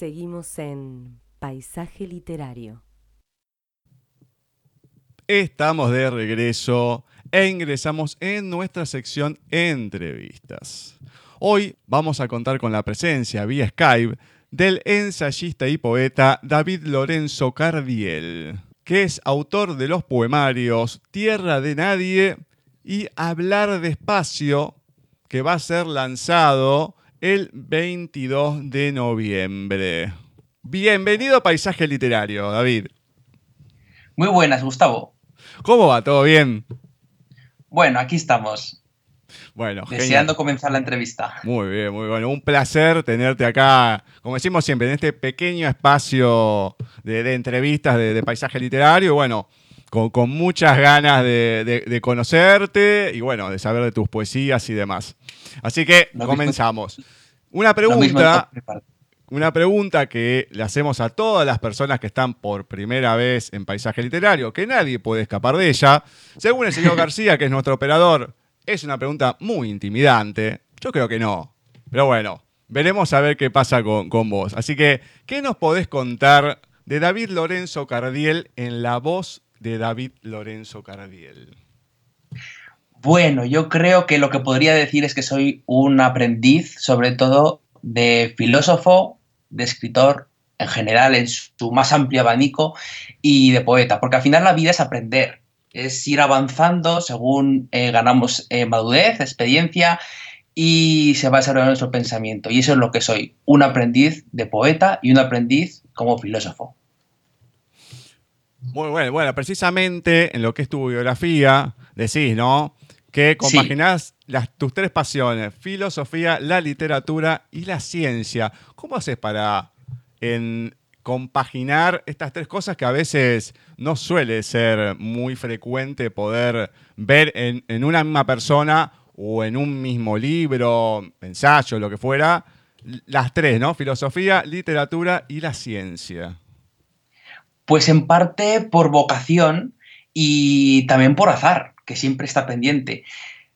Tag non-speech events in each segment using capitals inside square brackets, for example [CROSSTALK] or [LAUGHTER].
Seguimos en Paisaje Literario. Estamos de regreso e ingresamos en nuestra sección Entrevistas. Hoy vamos a contar con la presencia vía Skype del ensayista y poeta David Lorenzo Cardiel, que es autor de los poemarios Tierra de Nadie y Hablar despacio, que va a ser lanzado el 22 de noviembre. Bienvenido a Paisaje Literario, David. Muy buenas, Gustavo. ¿Cómo va? ¿Todo bien? Bueno, aquí estamos. Bueno, deseando comenzar la entrevista. Muy bien, muy bueno. Un placer tenerte acá, como decimos siempre, en este pequeño espacio de, entrevistas de, paisaje literario. Bueno, con, muchas ganas de, conocerte y bueno, de saber de tus poesías y demás. Así que comenzamos. Una pregunta, una pregunta que le hacemos a todas las personas que están por primera vez en paisaje literario, que nadie puede escapar de ella. Según el señor [LAUGHS] García, que es nuestro operador, es una pregunta muy intimidante. Yo creo que no. Pero bueno, veremos a ver qué pasa con, con vos. Así que, ¿qué nos podés contar de David Lorenzo Cardiel en la voz de David Lorenzo Cardiel? Bueno, yo creo que lo que podría decir es que soy un aprendiz, sobre todo de filósofo, de escritor en general, en su más amplio abanico, y de poeta, porque al final la vida es aprender, es ir avanzando según eh, ganamos eh, madurez, experiencia, y se va desarrollando nuestro pensamiento. Y eso es lo que soy, un aprendiz de poeta y un aprendiz como filósofo. Muy bueno, bueno, precisamente en lo que es tu biografía, decís, ¿no? Que compaginás las, tus tres pasiones, filosofía, la literatura y la ciencia. ¿Cómo haces para en, compaginar estas tres cosas que a veces no suele ser muy frecuente poder ver en, en una misma persona o en un mismo libro, ensayo, lo que fuera, las tres, ¿no? Filosofía, literatura y la ciencia. Pues en parte por vocación y también por azar, que siempre está pendiente.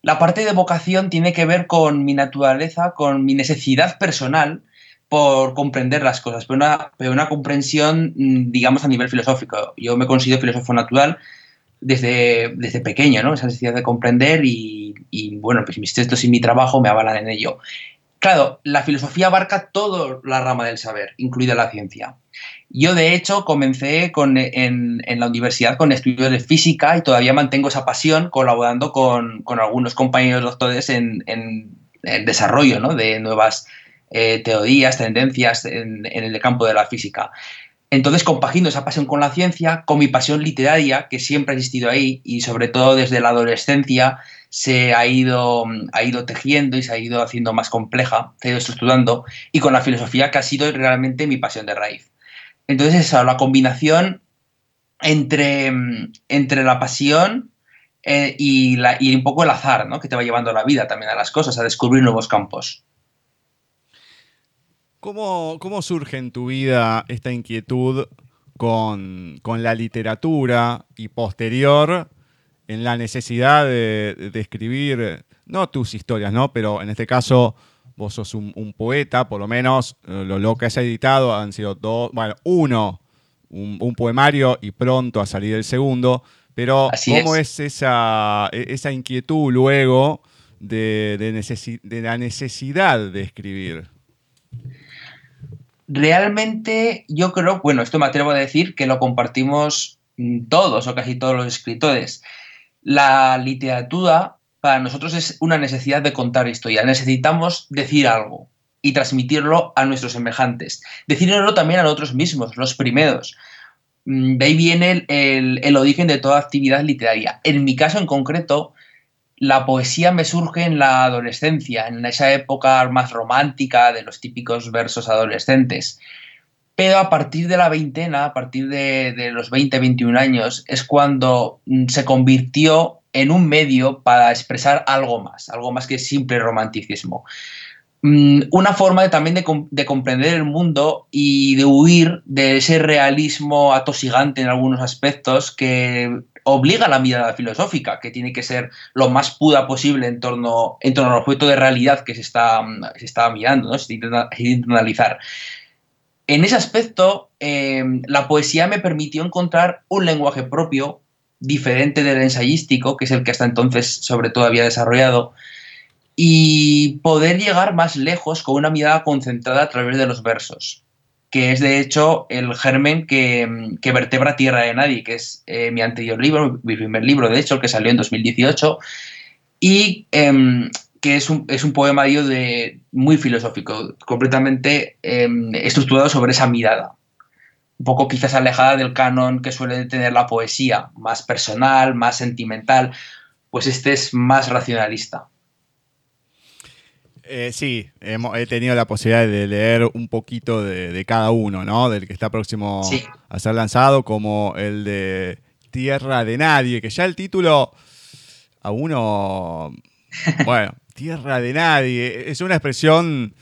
La parte de vocación tiene que ver con mi naturaleza, con mi necesidad personal por comprender las cosas, pero una, pero una comprensión, mm, digamos, a nivel filosófico. Yo me considero filósofo natural desde, desde pequeño, ¿no? Esa necesidad de comprender y, y, bueno, pues mis textos y mi trabajo me avalan en ello. Claro, la filosofía abarca toda la rama del saber, incluida la ciencia. Yo, de hecho, comencé en, la universidad con estudios de física y todavía mantengo esa pasión colaborando con, algunos compañeros doctores en, el desarrollo de nuevas eh, teorías, tendencias en, el campo de la física. Entonces compagino esa pasión con la ciencia, con mi pasión literaria, que siempre ha existido ahí, y sobre todo desde la adolescencia, se ha ido, ha ido tejiendo y se ha ido haciendo más compleja, se ha ido estructurando, y con la filosofía que ha sido realmente mi pasión de raíz. Entonces, esa, la combinación entre, entre la pasión eh, y, la, y, un poco el azar, ¿no? Que te va llevando la vida también a las cosas, a descubrir nuevos campos. ¿Cómo, cómo surge en tu vida esta inquietud con, con la literatura y posterior en la necesidad de, escribir, no tus historias, ¿no? Pero en este caso vos sos un, poeta, por lo menos eh, lo, que has editado han sido dos, bueno, uno, un, poemario y pronto a salir el segundo, pero ¿cómo es, esa, e, esa, inquietud luego de, de, la necesidad de escribir? Realmente yo creo, bueno, esto me atrevo a decir que lo compartimos mm, todos o casi todos los escritores la literatura para nosotros es una necesidad de contar historia. Necesitamos decir algo y transmitirlo a nuestros semejantes. Decirlo también a nosotros mismos, los primeros. Mm, de ahí viene el, origen de toda actividad literaria. En mi caso en concreto, la poesía me surge en la adolescencia, en esa época más romántica de los típicos versos adolescentes. Pero a partir de la veintena, a partir de, los 20, 21 años, es cuando mm, se convirtió en un medio para expresar algo más, algo más que simple romanticismo. Mm, una forma también de, comprender el mundo y de huir de ese realismo atosigante en algunos aspectos que obliga a la mirada filosófica, que tiene que ser lo más pura posible en torno, en torno al objeto de realidad que se está, se está mirando, ¿no? se intenta analizar. En ese aspecto, em, la poesía me permitió encontrar un lenguaje propio, diferente del ensayístico, que es el que hasta entonces sobre todo había desarrollado, y poder llegar más lejos con una mirada concentrada a través de los versos, que es de hecho el germen que, vertebra Tierra de Nadie, que es eh, mi anterior libro, mi primer libro, de hecho, que salió en 2018, y em, que es un, es un poema de, muy filosófico, completamente em, estructurado sobre esa mirada. Un poco quizás alejada del canon que suele tener la poesía, más personal, más sentimental, pues este es más racionalista. Eh, sí, he tenido la posibilidad de leer un poquito de, cada uno, ¿no? Del que está próximo a ser lanzado, como el de Tierra de Nadie, que ya el título a uno, [LAUGHS] bueno, Tierra de Nadie, es una expresión,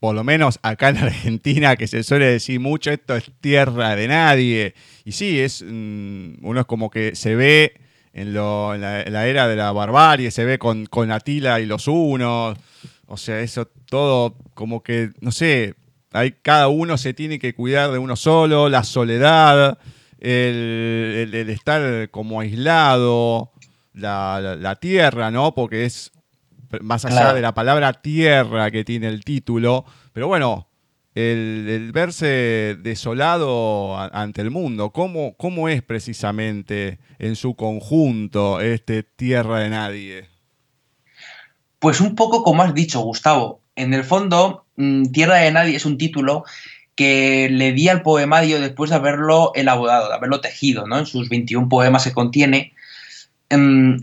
por lo menos acá en Argentina, que se suele decir mucho, esto es Tierra de Nadie. Y sí, es mm, uno es como que se ve en, la, era de la barbarie, se ve con, con Atila y los unos o sea, eso todo como que, no sé, hay, cada uno se tiene que cuidar de uno solo, la soledad, el, estar como aislado, la, tierra, ¿no? Porque es más allá de la palabra tierra que tiene el título, pero bueno, el, verse desolado ante el mundo, ¿cómo, ¿cómo es precisamente en su conjunto este tierra de nadie? Pues un poco como has dicho, Gustavo. En el fondo, mm, Tierra de Nadie es un título que le di al poemario después de haberlo elaborado, de haberlo tejido, ¿no? En sus 21 poemas que contiene. Em,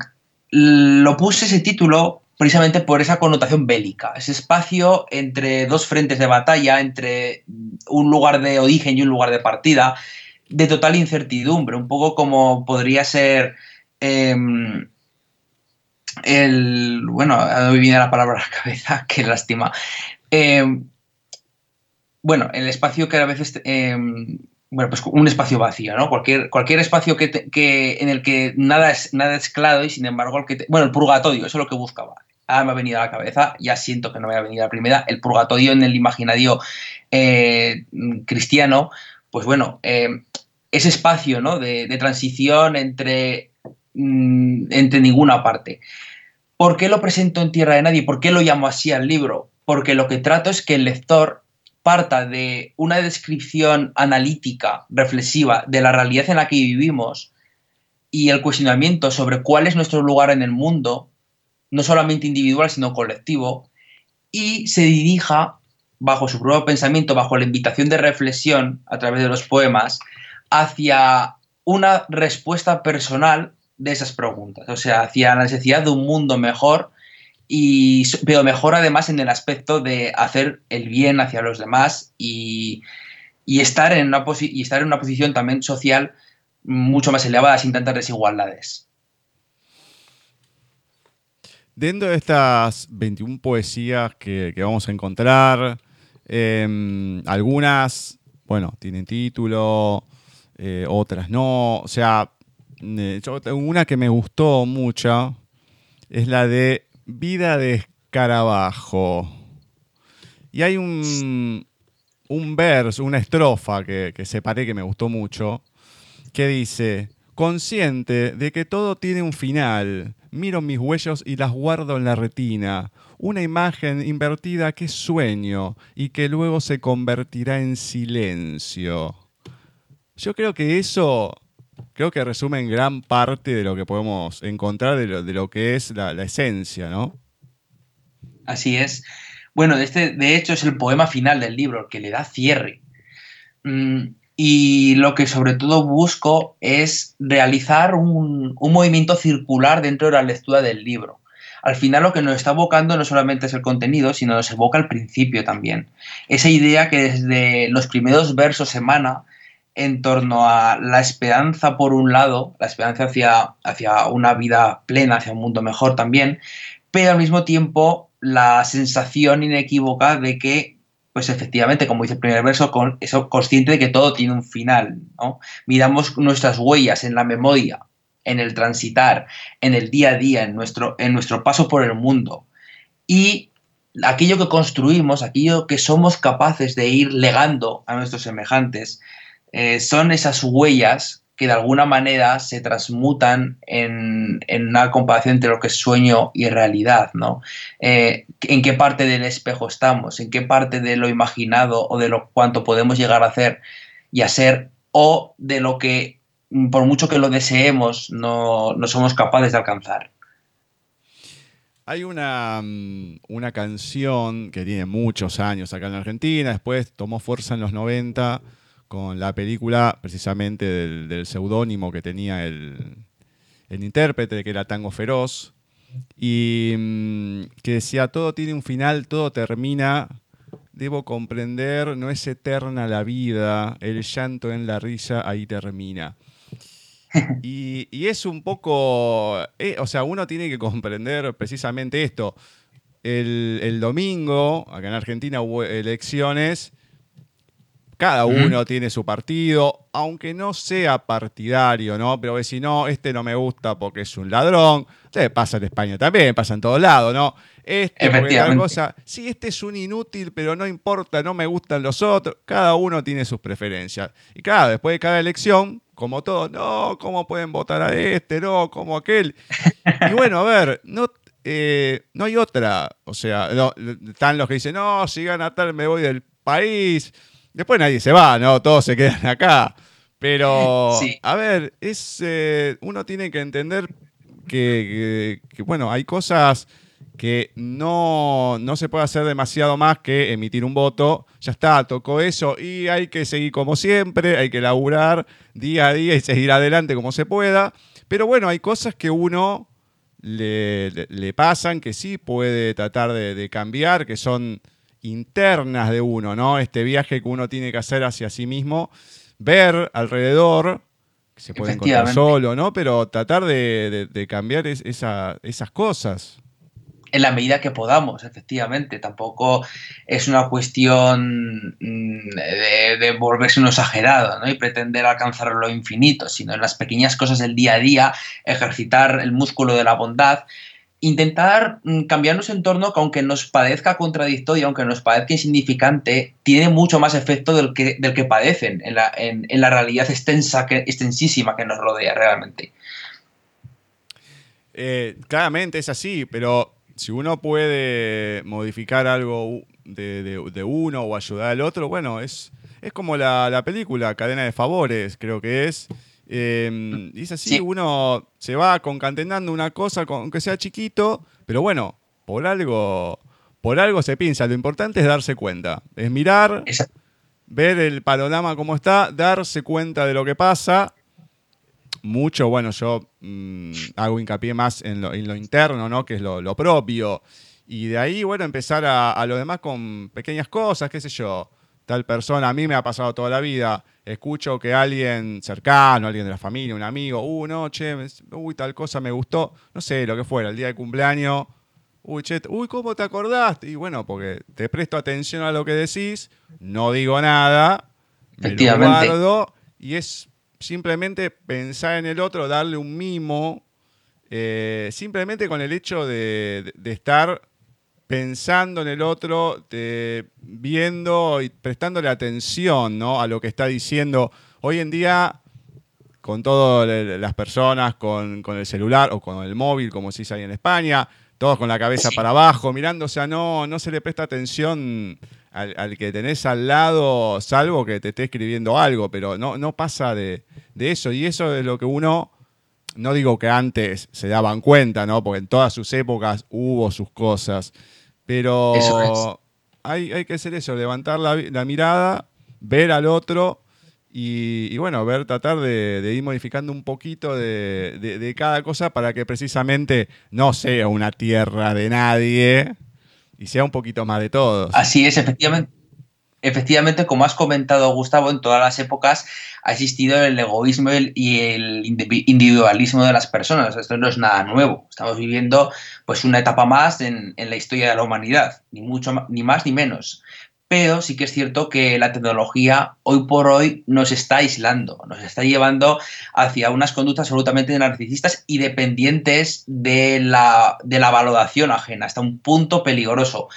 lo puse ese título precisamente por esa connotación bélica, ese espacio entre dos frentes de batalla, entre un lugar de origen y un lugar de partida, de total incertidumbre, un poco como podría ser em, el, bueno, no me viene la palabra a la cabeza, [LAUGHS] qué lástima. Eh, bueno, el espacio que a veces, eh, bueno, pues un espacio vacío, ¿no? Cualquier, cualquier espacio que, en el que nada es, nada es claro y sin embargo, el que bueno, el purgatorio, eso es lo que buscaba. Ahora me ha venido a la cabeza, ya siento que no me ha venido a la primera, el purgatorio en el imaginario eh, cristiano, pues bueno, ese espacio ¿no? de, de transición entre, mm, entre ninguna parte. ¿Por qué lo presento en Tierra de Nadie? ¿Por qué lo llamo así al libro? Porque lo que trato es que el lector parta de una descripción analítica, reflexiva de la realidad en la que vivimos y el cuestionamiento sobre cuál es nuestro lugar en el mundo, no solamente individual, sino colectivo, y se dirija, bajo su propio pensamiento, bajo la invitación de reflexión a través de los poemas, hacia una respuesta personal de esas preguntas, o sea, hacia la necesidad de un mundo mejor, y, pero mejor además en el aspecto de hacer el bien hacia los demás y, estar, en una y estar en una posición también social mucho más elevada, sin tantas desigualdades. Dentro de estas 21 poesías que, vamos a encontrar, em, algunas, bueno, tienen título, eh, otras no, o sea, una que me gustó mucho es la de Vida de Escarabajo. Y hay un, un verso, una estrofa que, que separé que me gustó mucho, que dice, consciente de que todo tiene un final, miro mis huellos y las guardo en la retina, una imagen invertida que sueño y que luego se convertirá en silencio. Yo creo que eso creo que resumen gran parte de lo que podemos encontrar de lo, que es la, esencia, ¿no? Así es. Bueno, este, de hecho es el poema final del libro, que le da cierre. Mm, y lo que sobre todo busco es realizar un, un, movimiento circular dentro de la lectura del libro. Al final lo que nos está evocando no solamente es el contenido, sino nos evoca el principio también. Esa idea que desde los primeros versos emana en torno a la esperanza por un lado, la esperanza hacia, hacia una vida plena, hacia un mundo mejor también, pero al mismo tiempo la sensación inequívoca de que, pues efectivamente, como dice el primer verso, con eso consciente de que todo tiene un final. Miramos nuestras huellas en la memoria, en el transitar, en el día a día, en nuestro, en nuestro paso por el mundo. Y aquello que construimos, aquello que somos capaces de ir legando a nuestros semejantes, eh, son esas huellas que de alguna manera se transmutan en, una comparación entre lo que es sueño y realidad, ¿no? Eh, ¿En qué parte del espejo estamos? ¿En qué parte de lo imaginado o de lo cuánto podemos llegar a hacer y a ser o de lo que, por mucho que lo deseemos, no, somos capaces de alcanzar? Hay una, mm, una, canción que tiene muchos años acá en Argentina, después tomó fuerza en los 90 con la película precisamente del, seudónimo que tenía el, intérprete, que era Tango Feroz, y mm, que decía, todo tiene un final, todo termina, debo comprender, no es eterna la vida, el llanto en la risa ahí termina. [LAUGHS] Y, es un poco, eh, o sea, uno tiene que comprender precisamente esto. El, el, domingo, acá en Argentina hubo elecciones cada uno tiene su partido, aunque no sea partidario, ¿no? Pero si no, este no me gusta porque es un ladrón. Ustedes pasa en España también, pasa en todos lados, ¿no? Este tal cosa. Sí, este es un inútil, pero no importa, no me gustan los otros. Cada uno tiene sus preferencias. Y claro, después de cada elección, como todos, no, ¿cómo pueden votar a este? No, como aquel. Y bueno, a ver, no, eh, no hay otra. O sea, están los que dicen, no, si gana tal, me voy del país. Después nadie se va, ¿no? Todos se quedan acá. Pero, a ver, es, eh, uno tiene que entender que, bueno, hay cosas que no, no, se puede hacer demasiado más que emitir un voto. Ya está, tocó eso y hay que seguir como siempre, hay que laburar día a día y seguir adelante como se pueda. Pero bueno, hay cosas que uno le, le, pasan, que sí puede tratar de cambiar, que son internas de uno, ¿no? Este viaje que uno tiene que hacer hacia sí mismo, ver alrededor, que se puede encontrar solo, ¿no? Pero tratar de, cambiar esas cosas. En la medida que podamos, efectivamente. Tampoco es una cuestión mm, de, de, volverse un exagerado ¿no? y pretender alcanzar lo infinito, sino en las pequeñas cosas del día a día, ejercitar el músculo de la bondad intentar mm, cambiar nuestro entorno que aunque nos parezca contradictorio, aunque nos parezca insignificante, tiene mucho más efecto del que, del que padecen en la, en, la realidad extensa, extensísima que nos rodea realmente. Eh, claramente es así, pero si uno puede modificar algo de, uno o ayudar al otro, bueno, es, es como la, la película Cadena de Favores, creo que es. Eh, y es así, uno se va concatenando una cosa, aunque sea chiquito, pero bueno, por algo, por algo se piensa. Lo importante es darse cuenta, es mirar, ver el panorama como está, darse cuenta de lo que pasa. Mucho, bueno, yo mm, hago hincapié más en lo, interno, ¿no? Que es lo, propio. Y de ahí, bueno, empezar a, a lo demás con pequeñas cosas, qué sé yo. Tal persona, a mí me ha pasado toda la vida escucho que alguien cercano, alguien de la familia, un amigo, uh, no, che, uy, tal cosa me gustó, no sé, lo que fuera, el día de cumpleaños, uy, che, uy, ¿cómo te acordaste? Y bueno, porque te presto atención a lo que decís, no digo nada, me lo guardo, y es simplemente pensar en el otro, darle un mimo, eh, simplemente con el hecho de estar pensando en el otro, viendo y prestándole atención ¿no? a lo que está diciendo. Hoy en día, con todas las personas, con, el celular o con el móvil, como se dice ahí en España, todos con la cabeza para abajo, mirando, o sea, no, se le presta atención al, que tenés al lado, salvo que te esté escribiendo algo, pero no, no pasa de, de eso. Y eso es lo que uno no digo que antes se daban cuenta, ¿no? Porque en todas sus épocas hubo sus cosas. Pero hay, hay, que hacer eso, levantar la, mirada, ver al otro y, bueno, ver, tratar de, ir modificando un poquito de, cada cosa para que precisamente no sea una tierra de nadie y sea un poquito más de todos. Así es, efectivamente. Efectivamente, como has comentado, Gustavo, en todas las épocas ha existido el egoísmo y el individualismo de las personas. Esto no es nada nuevo. Estamos viviendo pues una etapa más en, la historia de la humanidad, ni mucho ni más ni menos. Pero sí que es cierto que la tecnología hoy por hoy nos está aislando, nos está llevando hacia unas conductas absolutamente narcisistas y dependientes de la, de la valoración ajena, hasta un punto peligroso.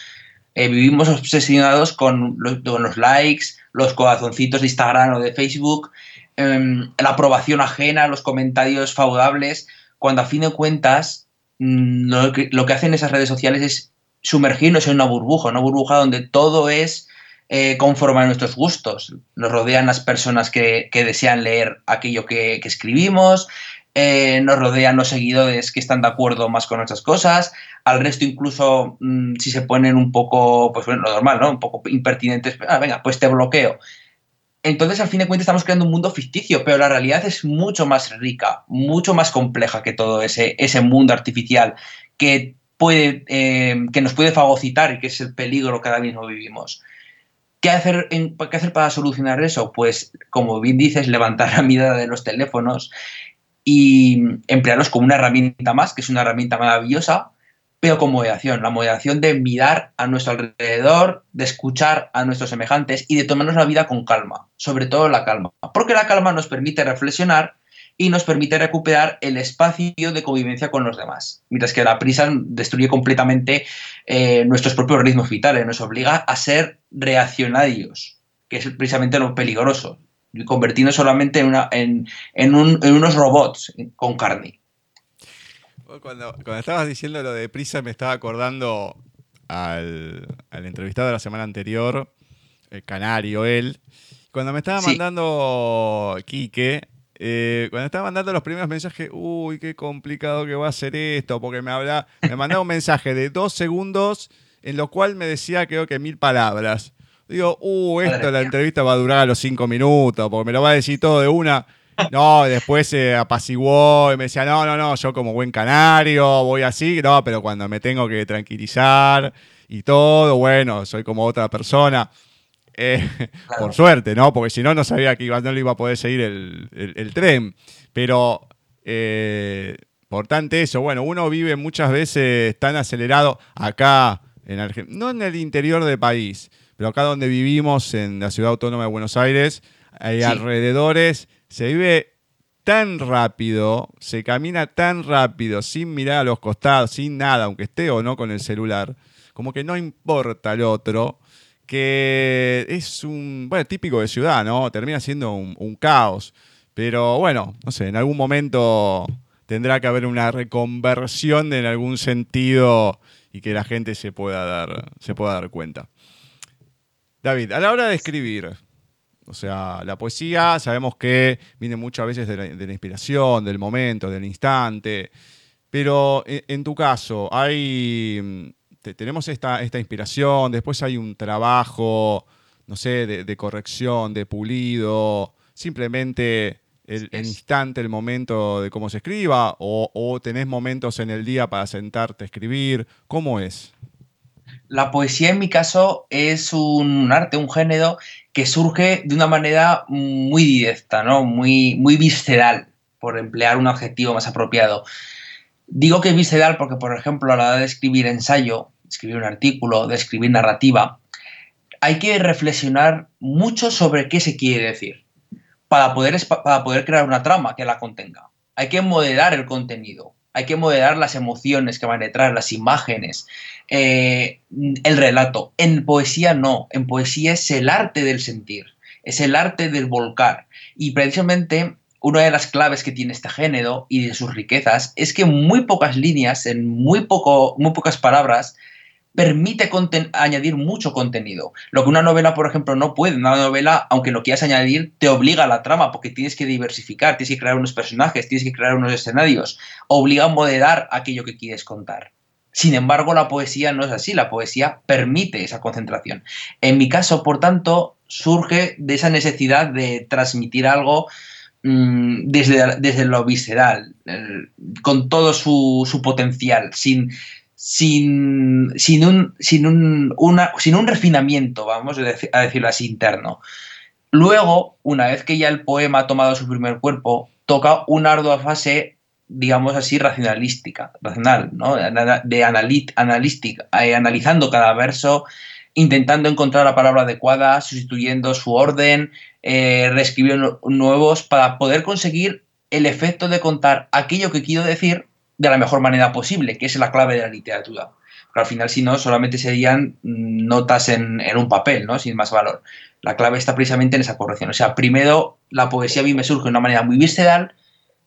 Eh, vivimos obsesionados con los, likes, los corazoncitos de Instagram o de Facebook, em, la aprobación ajena, los comentarios favorables, cuando a fin de cuentas mm, lo, que, que hacen esas redes sociales es sumergirnos en una burbuja, una burbuja donde todo es eh, conforme a nuestros gustos. Nos rodean las personas que, desean leer aquello que, escribimos, eh, nos rodean los seguidores que están de acuerdo más con nuestras cosas, al resto incluso mm, si se ponen un poco, pues bueno, lo normal, ¿no? Un poco impertinentes, ah, venga, pues te bloqueo. Entonces, al fin de cuentas, estamos creando un mundo ficticio, pero la realidad es mucho más rica, mucho más compleja que todo ese, ese mundo artificial que puede, eh, que nos puede fagocitar y que es el peligro que ahora mismo vivimos. ¿Qué hacer, ¿Qué hacer para solucionar eso? Pues, como bien dices, levantar la mirada de los teléfonos y emplearlos como una herramienta más, que es una herramienta maravillosa, pero con moderación. La moderación de mirar a nuestro alrededor, de escuchar a nuestros semejantes y de tomarnos la vida con calma, sobre todo la calma. Porque la calma nos permite reflexionar y nos permite recuperar el espacio de convivencia con los demás. Mientras que la prisa destruye completamente eh, nuestros propios ritmos vitales, nos obliga a ser reaccionarios, que es precisamente lo peligroso, convertirnos solamente en, una, en, unos robots con carne. Cuando, estabas diciendo lo de prisa me estaba acordando al, entrevistado de la semana anterior, el canario, él, cuando me estaba mandando Quique, eh, cuando estaba mandando los primeros mensajes, uy, qué complicado que va a ser esto, porque me habla, me mandaba un mensaje de dos segundos en lo cual me decía creo que mil palabras. Digo, uh, esto, la entrevista va a durar a los cinco minutos, porque me lo va a decir todo de una. No, después se apaciguó y me decía, no, no, no, yo como buen canario voy así, no, pero cuando me tengo que tranquilizar y todo, bueno, soy como otra persona. Eh, por suerte, ¿no? Porque si no, no sabía que no le iba a poder seguir el, tren. Pero, eh, por tanto, eso, bueno, uno vive muchas veces tan acelerado acá en Argentina, no en el interior del país, pero acá donde vivimos, en la ciudad autónoma de Buenos Aires, hay alrededores, se vive tan rápido, se camina tan rápido, sin mirar a los costados, sin nada, aunque esté o no con el celular, como que no importa el otro que es un, bueno, típico de ciudad, ¿no? Termina siendo un, caos. Pero bueno, no sé, en algún momento tendrá que haber una reconversión en algún sentido y que la gente se pueda dar, se pueda dar cuenta. David, a la hora de escribir, o sea, la poesía sabemos que viene muchas veces de la, inspiración, del momento, del instante, pero en tu caso, ¿hay tenemos esta, esta inspiración, después hay un trabajo, no sé, de, corrección, de pulido, simplemente el, instante, el momento de cómo se escriba, o, tenés momentos en el día para sentarte a escribir, ¿cómo es? La poesía en mi caso es un arte, un género que surge de una manera muy directa, ¿no? muy, muy visceral, por emplear un adjetivo más apropiado. Digo que es visceral porque, por ejemplo, a la hora de escribir ensayo, escribir un artículo, de escribir narrativa, hay que reflexionar mucho sobre qué se quiere decir para poder, para poder crear una trama que la contenga. Hay que moderar el contenido, hay que moderar las emociones que van detrás, las imágenes, eh, el relato. En poesía no, en poesía es el arte del sentir, es el arte del volcar. Y precisamente una de las claves que tiene este género y de sus riquezas es que muy pocas líneas, en muy, poco, muy pocas palabras, permite añadir mucho contenido. Lo que una novela, por ejemplo, no puede. Una novela, aunque lo quieras añadir, te obliga a la trama porque tienes que diversificar, tienes que crear unos personajes, tienes que crear unos escenarios. Obliga a moderar aquello que quieres contar. Sin embargo, la poesía no es así. La poesía permite esa concentración. En mi caso, por tanto, surge de esa necesidad de transmitir algo Mm, desde, desde, lo visceral, con todo su, potencial, sin, sin, sin, un, sin, un, una, sin un refinamiento, vamos a decirlo así, interno. Luego, una vez que ya el poema ha tomado su primer cuerpo, toca una ardua fase, digamos así, racionalística, racional, ¿no? de analit, analística, eh, analizando cada verso, intentando encontrar la palabra adecuada, sustituyendo su orden, eh, reescribiendo nuevos, para poder conseguir el efecto de contar aquello que quiero decir de la mejor manera posible, que es la clave de la literatura. Porque al final, si no, solamente serían notas en, un papel, ¿no? Sin más valor. La clave está precisamente en esa corrección. O sea, primero la poesía a mí me surge de una manera muy visceral,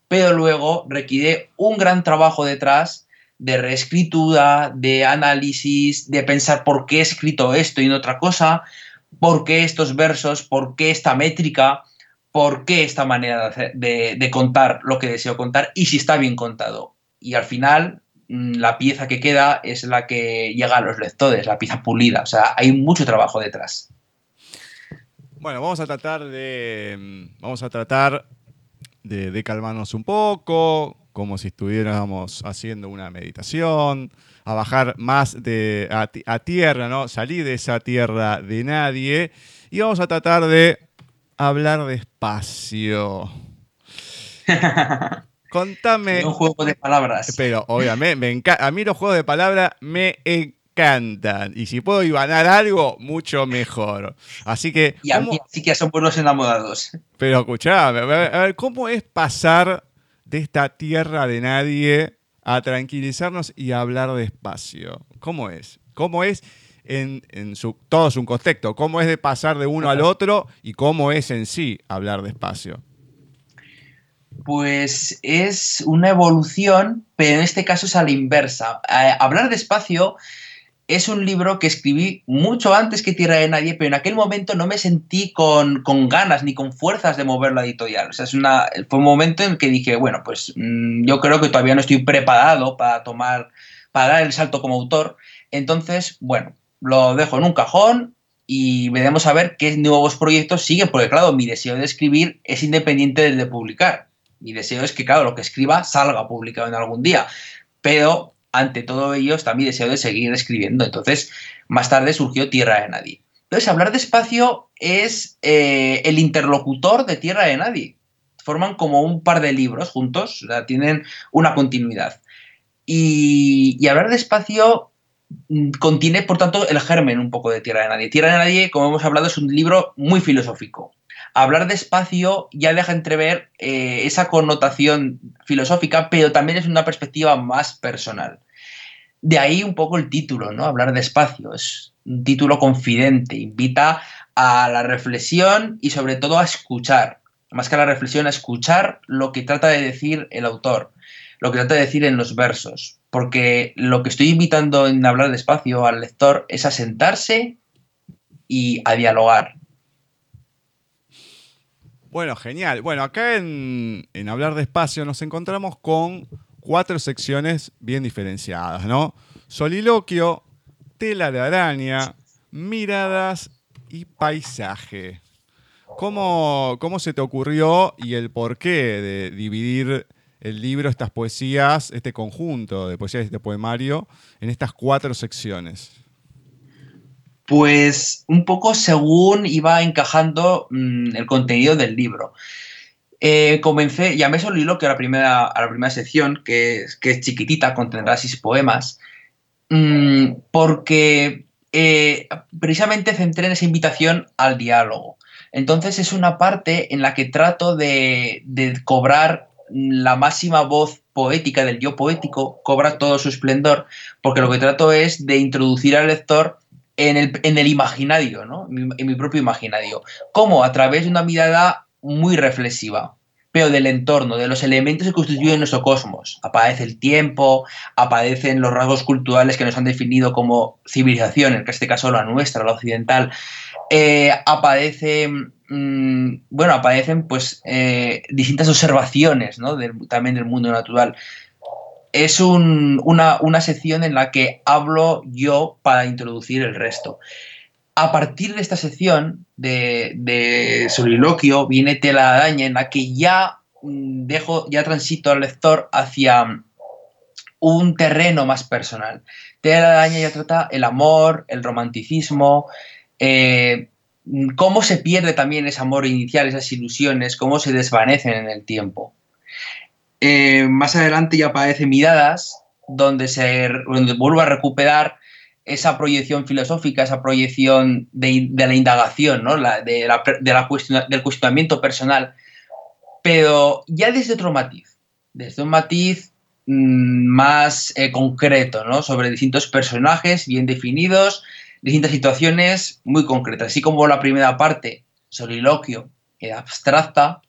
pero luego requiere un gran trabajo detrás de reescritura, de análisis, de pensar por qué he escrito esto y no otra cosa, por qué estos versos, por qué esta métrica, por qué esta manera de, contar lo que deseo contar y si está bien contado. Y al final, mm, la pieza que queda es la que llega a los lectores, la pieza pulida. O sea, hay mucho trabajo detrás. Bueno, vamos a tratar de. Mm, vamos a tratar de calmarnos un poco, como si estuviéramos haciendo una meditación, a bajar más de, a, tierra, ¿no? Salir de esa tierra de nadie. Y vamos a tratar de hablar despacio. [LAUGHS] Contame. Un juego de palabras. Pero obviamente, me a mí los juegos de palabras me encantan. Y si puedo ganar algo, mucho mejor. Así que. Y a mí sí que son buenos enamorados. Pero escuchame, a ver, ¿cómo es pasar de esta tierra de nadie a tranquilizarnos y a hablar despacio. ¿Cómo es? ¿Cómo es en, su, todo su contexto? ¿Cómo es de pasar de uno al [LAUGHS] otro y cómo es en sí hablar despacio? Pues es una evolución, pero en este caso es a la inversa. Eh, hablar despacio es un libro que escribí mucho antes que Tierra de Nadie, pero en aquel momento no me sentí con, ganas ni con fuerzas de mover la editorial. O sea, es una, fue un momento en el que dije, bueno, pues mm, yo creo que todavía no estoy preparado para tomar, para dar el salto como autor. Entonces, bueno, lo dejo en un cajón y veremos a ver qué nuevos proyectos siguen, porque claro, mi deseo de escribir es independiente del de publicar. Mi deseo es que, claro, lo que escriba salga publicado en algún día. Pero ante todo ello está mi deseo de seguir escribiendo. Entonces, más tarde surgió Tierra de Nadie. Entonces, hablar despacio es eh, el interlocutor de Tierra de Nadie. Forman como un par de libros juntos, o sea, tienen una continuidad. Y, y hablar despacio mm, contiene, por tanto, el germen un poco de Tierra de Nadie. Tierra de Nadie, como hemos hablado, es un libro muy filosófico hablar despacio ya deja entrever eh, esa connotación filosófica, pero también es una perspectiva más personal. De ahí un poco el título, ¿no? Hablar despacio. Es un título confidente, invita a la reflexión y sobre todo a escuchar. Más que a la reflexión, a escuchar lo que trata de decir el autor, lo que trata de decir en los versos. Porque lo que estoy invitando en hablar despacio al lector es a sentarse y a dialogar, bueno, genial. Bueno, acá en, Hablar Despacio nos encontramos con cuatro secciones bien diferenciadas, ¿no? Soliloquio, tela de araña, miradas y paisaje. ¿Cómo, ¿Cómo, se te ocurrió y el porqué de dividir el libro, estas poesías, este conjunto de poesías, este poemario, en estas cuatro secciones? Pues un poco según iba encajando mm, el contenido del libro. Eh, comencé, llamé Soliloquio a la primera, a la primera sección, que, que es chiquitita, contendrá seis poemas, mm, porque eh, precisamente centré en esa invitación al diálogo. Entonces es una parte en la que trato de, de cobrar la máxima voz poética del yo poético, cobra todo su esplendor, porque lo que trato es de introducir al lector en el, imaginario, ¿no? en mi propio imaginario. Como a través de una mirada muy reflexiva, pero del entorno, de los elementos que constituyen nuestro cosmos. Aparece el tiempo, aparecen los rasgos culturales que nos han definido como civilización, en este caso la nuestra, la occidental. Eh, aparecen, mm, bueno, aparecen pues eh, distintas observaciones ¿no? también del mundo natural es una, sección en la que hablo yo para introducir el resto. A partir de esta sección de, soliloquio viene tela araña en la que ya mm, dejo, ya transito al lector hacia un terreno más personal. Tela araña ya trata el amor, el romanticismo, eh, cómo se pierde también ese amor inicial, esas ilusiones, cómo se desvanecen en el tiempo. Eh, más adelante ya aparece Miradas, donde, se, vuelvo a recuperar esa proyección filosófica, esa proyección de, la indagación, ¿no? de la, del cuestionamiento personal, pero ya desde otro matiz, desde un matiz mm, más eh, concreto, ¿no? Sobre distintos personajes bien definidos, distintas situaciones muy concretas. Así como la primera parte, soliloquio, abstracta,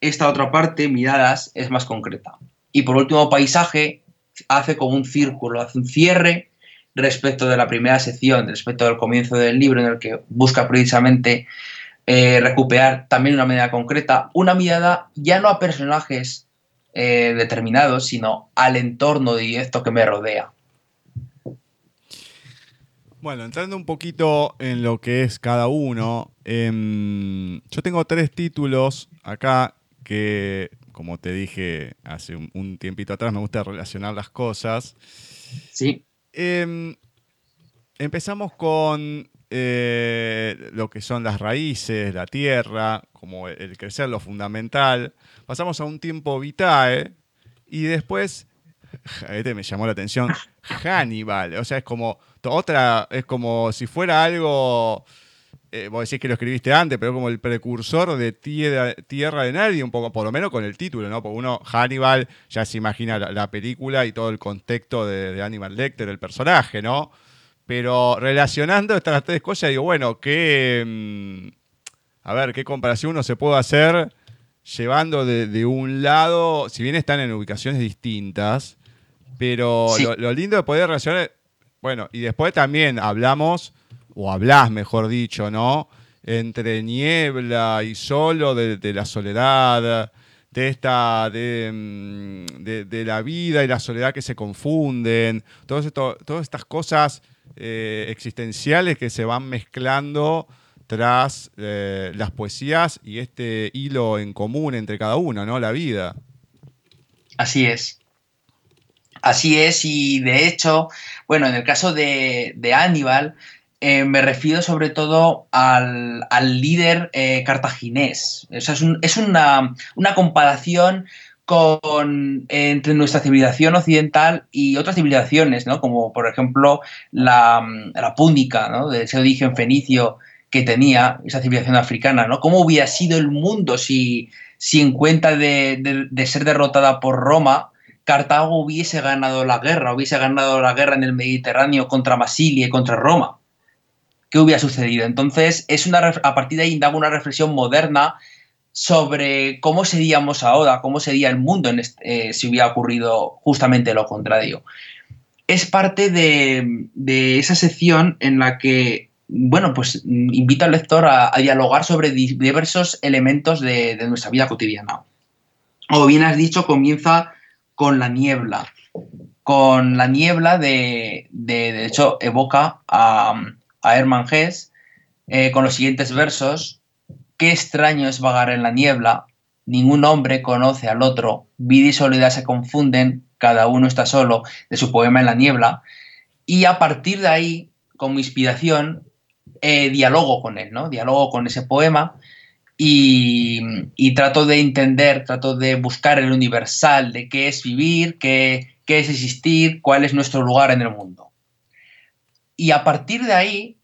esta otra parte, miradas, es más concreta. Y por último, paisaje, hace como un círculo, hace un cierre respecto de la primera sección, respecto del comienzo del libro, en el que busca precisamente eh, recuperar también una manera concreta, una mirada ya no a personajes eh, determinados, sino al entorno directo que me rodea. Bueno, entrando un poquito en lo que es cada uno, em, yo tengo tres títulos acá que, como te dije hace un, tiempito atrás, me gusta relacionar las cosas. Sí. Em, empezamos con eh, lo que son las raíces, la tierra, como el crecer, lo fundamental. Pasamos a un tiempo vitae y después, este me llamó la atención, [LAUGHS] Hannibal. O sea, es como otra, es como si fuera algo eh, vos decís que lo escribiste antes, pero como el precursor de Tierra, de Nadie, un poco, por lo menos con el título, ¿no? Porque uno, Hannibal, ya se imagina la, película y todo el contexto de, de Hannibal Lecter, el personaje, ¿no? Pero relacionando estas tres cosas, digo, bueno, ¿qué. Mm, a ver, ¿qué comparación uno se puede hacer llevando de, un lado, si bien están en ubicaciones distintas, pero lo, lo lindo de poder relacionar. Bueno, y después también hablamos o hablas, mejor dicho, ¿no? Entre niebla y solo de, la soledad, de esta, mm, de, la vida y la soledad que se confunden, todas estas cosas eh, existenciales que se van mezclando tras eh, las poesías y este hilo en común entre cada uno, ¿no? La vida. Así es. Así es, y de hecho, bueno, en el caso de, de Aníbal, eh, me refiero sobre todo al, líder eh, cartaginés. es, una, comparación con, entre nuestra civilización occidental y otras civilizaciones, ¿no? como por ejemplo la, púnica, ¿no? de ese origen fenicio que tenía esa civilización africana. ¿no? ¿Cómo hubiera sido el mundo si, si en cuenta de, de ser derrotada por Roma, Cartago hubiese ganado la guerra, hubiese ganado la guerra en el Mediterráneo contra Masilia y contra Roma? Qué hubiera sucedido. Entonces, es una, a partir de ahí indago una reflexión moderna sobre cómo seríamos ahora, cómo sería el mundo eh, si hubiera ocurrido justamente lo contrario. Es parte de, esa sección en la que, bueno, pues invita al lector a, dialogar sobre diversos elementos de, nuestra vida cotidiana. O bien has dicho, comienza con la niebla. Con la niebla de, de hecho, evoca a, a Hermann Hesse eh, con los siguientes versos. Qué extraño es vagar en la niebla, ningún hombre conoce al otro, vida y soledad se confunden, cada uno está solo, de su poema en la niebla. Y a partir de ahí, como inspiración, eh, dialogo con él, ¿no? Dialogo con ese poema y, y, trato de entender, trato de buscar el universal de qué es vivir, qué, qué es existir, cuál es nuestro lugar en el mundo. Y a partir de ahí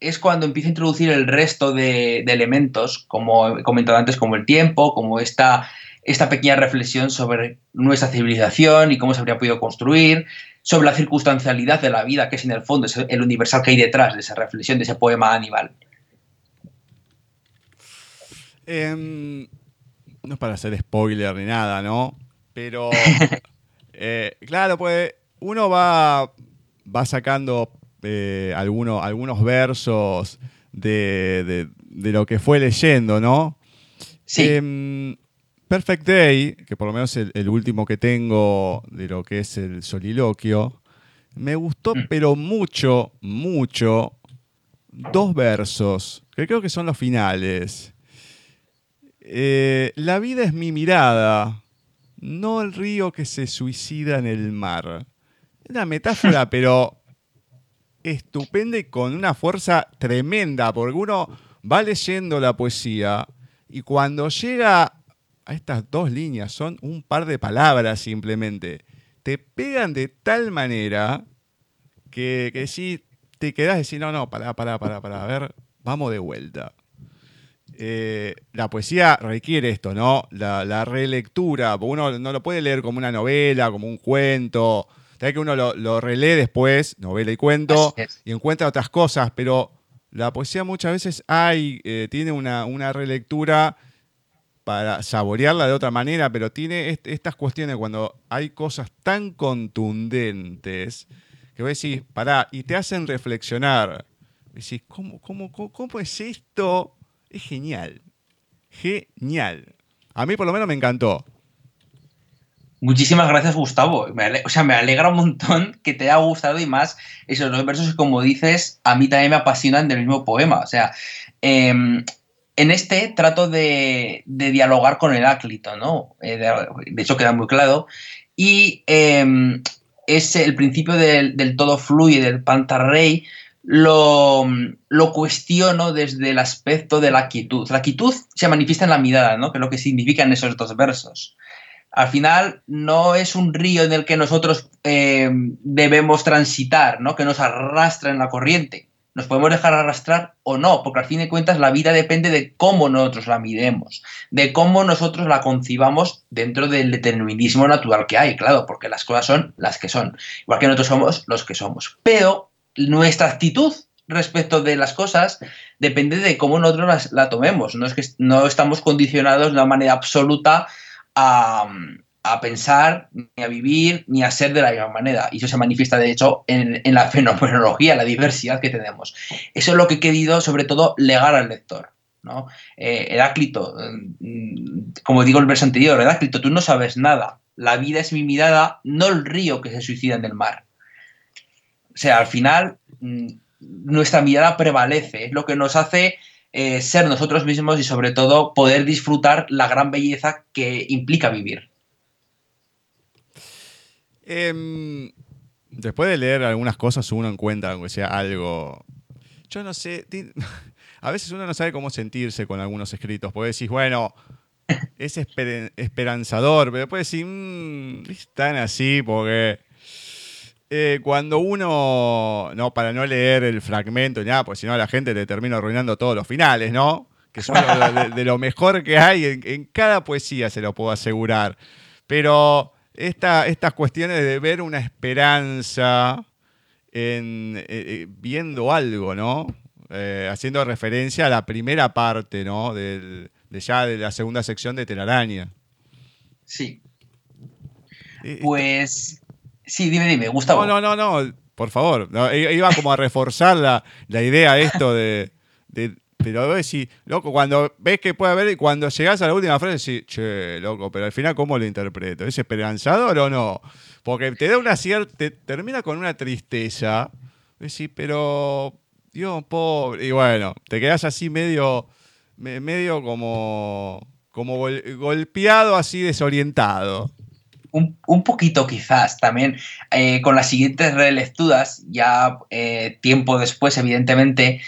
es cuando empieza a introducir el resto de, elementos, como he comentado antes, como el tiempo, como esta, esta pequeña reflexión sobre nuestra civilización y cómo se habría podido construir, sobre la circunstancialidad de la vida, que es en el fondo es el universal que hay detrás de esa reflexión, de ese poema Aníbal. Em, no es para hacer spoiler ni nada, ¿no? Pero, [LAUGHS] eh, claro, pues uno va, va sacando eh, algunos versos de, lo que fue leyendo, ¿no? Sí. Em, Perfect Day, que por lo menos es el, último que tengo de lo que es el soliloquio, me gustó, mm. pero mucho, mucho, dos versos, que creo que son los finales. Eh, la vida es mi mirada, no el río que se suicida en el mar. Es una metáfora, [LAUGHS] pero estupenda y con una fuerza tremenda, porque uno va leyendo la poesía y cuando llega a estas dos líneas, son un par de palabras simplemente, te pegan de tal manera que, que si te quedas diciendo, no, no, pará, pará, pará, pará, a ver, vamos de vuelta. eh, la poesía requiere esto, ¿no? La, relectura. Uno no lo puede leer como una novela, como un cuento. Tal que uno lo, relee después, novela y cuento, y encuentra otras cosas, pero la poesía muchas veces hay, eh, tiene una, una, relectura para saborearla de otra manera, pero tiene estas cuestiones cuando hay cosas tan contundentes que vos decís, pará, y te hacen reflexionar. Decís, ¿cómo, cómo, cómo es esto? Es genial. Genial. A mí por lo menos me encantó. Muchísimas gracias, Gustavo. o sea, me alegra un montón que te haya gustado y más esos dos versos como dices, a mí también me apasionan del mismo poema. O sea, em, en este trato de, dialogar con el áclito, ¿no? Eh, de, hecho, queda muy claro. Y em, es el principio del, del todo fluye del pantarrey lo, lo, cuestiono desde el aspecto de la quietud. La quietud se manifiesta en la mirada, ¿no? que es lo que significan esos dos versos. Al final no es un río en el que nosotros eh, debemos transitar, ¿no? que nos arrastra en la corriente. Nos podemos dejar arrastrar o no, porque al fin de cuentas la vida depende de cómo nosotros la miremos, de cómo nosotros la concibamos dentro del determinismo natural que hay, claro, porque las cosas son las que son, igual que nosotros somos los que somos. Pero nuestra actitud respecto de las cosas depende de cómo nosotros la tomemos. No es que no estamos condicionados de una manera absoluta a, pensar, ni a vivir, ni a ser de la misma manera. Y eso se manifiesta, de hecho, en, la [LAUGHS] fenomenología, la diversidad que tenemos. Eso es lo que he querido, sobre todo, legar al lector. ¿no? Eh, Heráclito, mm, como digo el verso anterior, Heráclito, tú no sabes nada. La vida es mi mirada, no el río que se suicida en el mar. O sea, al final mm, nuestra mirada prevalece, es lo que nos hace eh, ser nosotros mismos y sobre todo poder disfrutar la gran belleza que implica vivir. Em, después de leer algunas cosas uno encuentra, aunque sea algo... Yo no sé, [LAUGHS] a veces uno no sabe cómo sentirse con algunos escritos, porque decís, bueno, [LAUGHS] es esperanzador, pero después decís, mmm, están así porque eh, cuando uno, no, para no leer el fragmento y nada, pues si no a la gente le termina arruinando todos los finales, ¿no? Que son de, lo mejor que hay en, cada poesía, se lo puedo asegurar. Pero estas cuestiones de ver una esperanza en eh, eh, viendo algo, ¿no? haciendo referencia a la primera parte, ¿no? de ya de la segunda sección de Telaraña. Sí. Pues Sí, dime, dime, Gustavo. No, no, no, no, por favor. iba como a reforzar la, idea de esto de, pero decís, loco, cuando ves que puede haber, y cuando llegas a la última frase, decís, che, loco, pero al final, ¿cómo lo interpreto? ¿Es esperanzador o no? Porque te da una cierta, termina con una tristeza. Decís, pero, Dios, pobre. Y bueno, te quedas así medio, medio como, como golpeado, así desorientado un, poquito quizás también eh, con las siguientes relecturas, ya eh, tiempo después, evidentemente,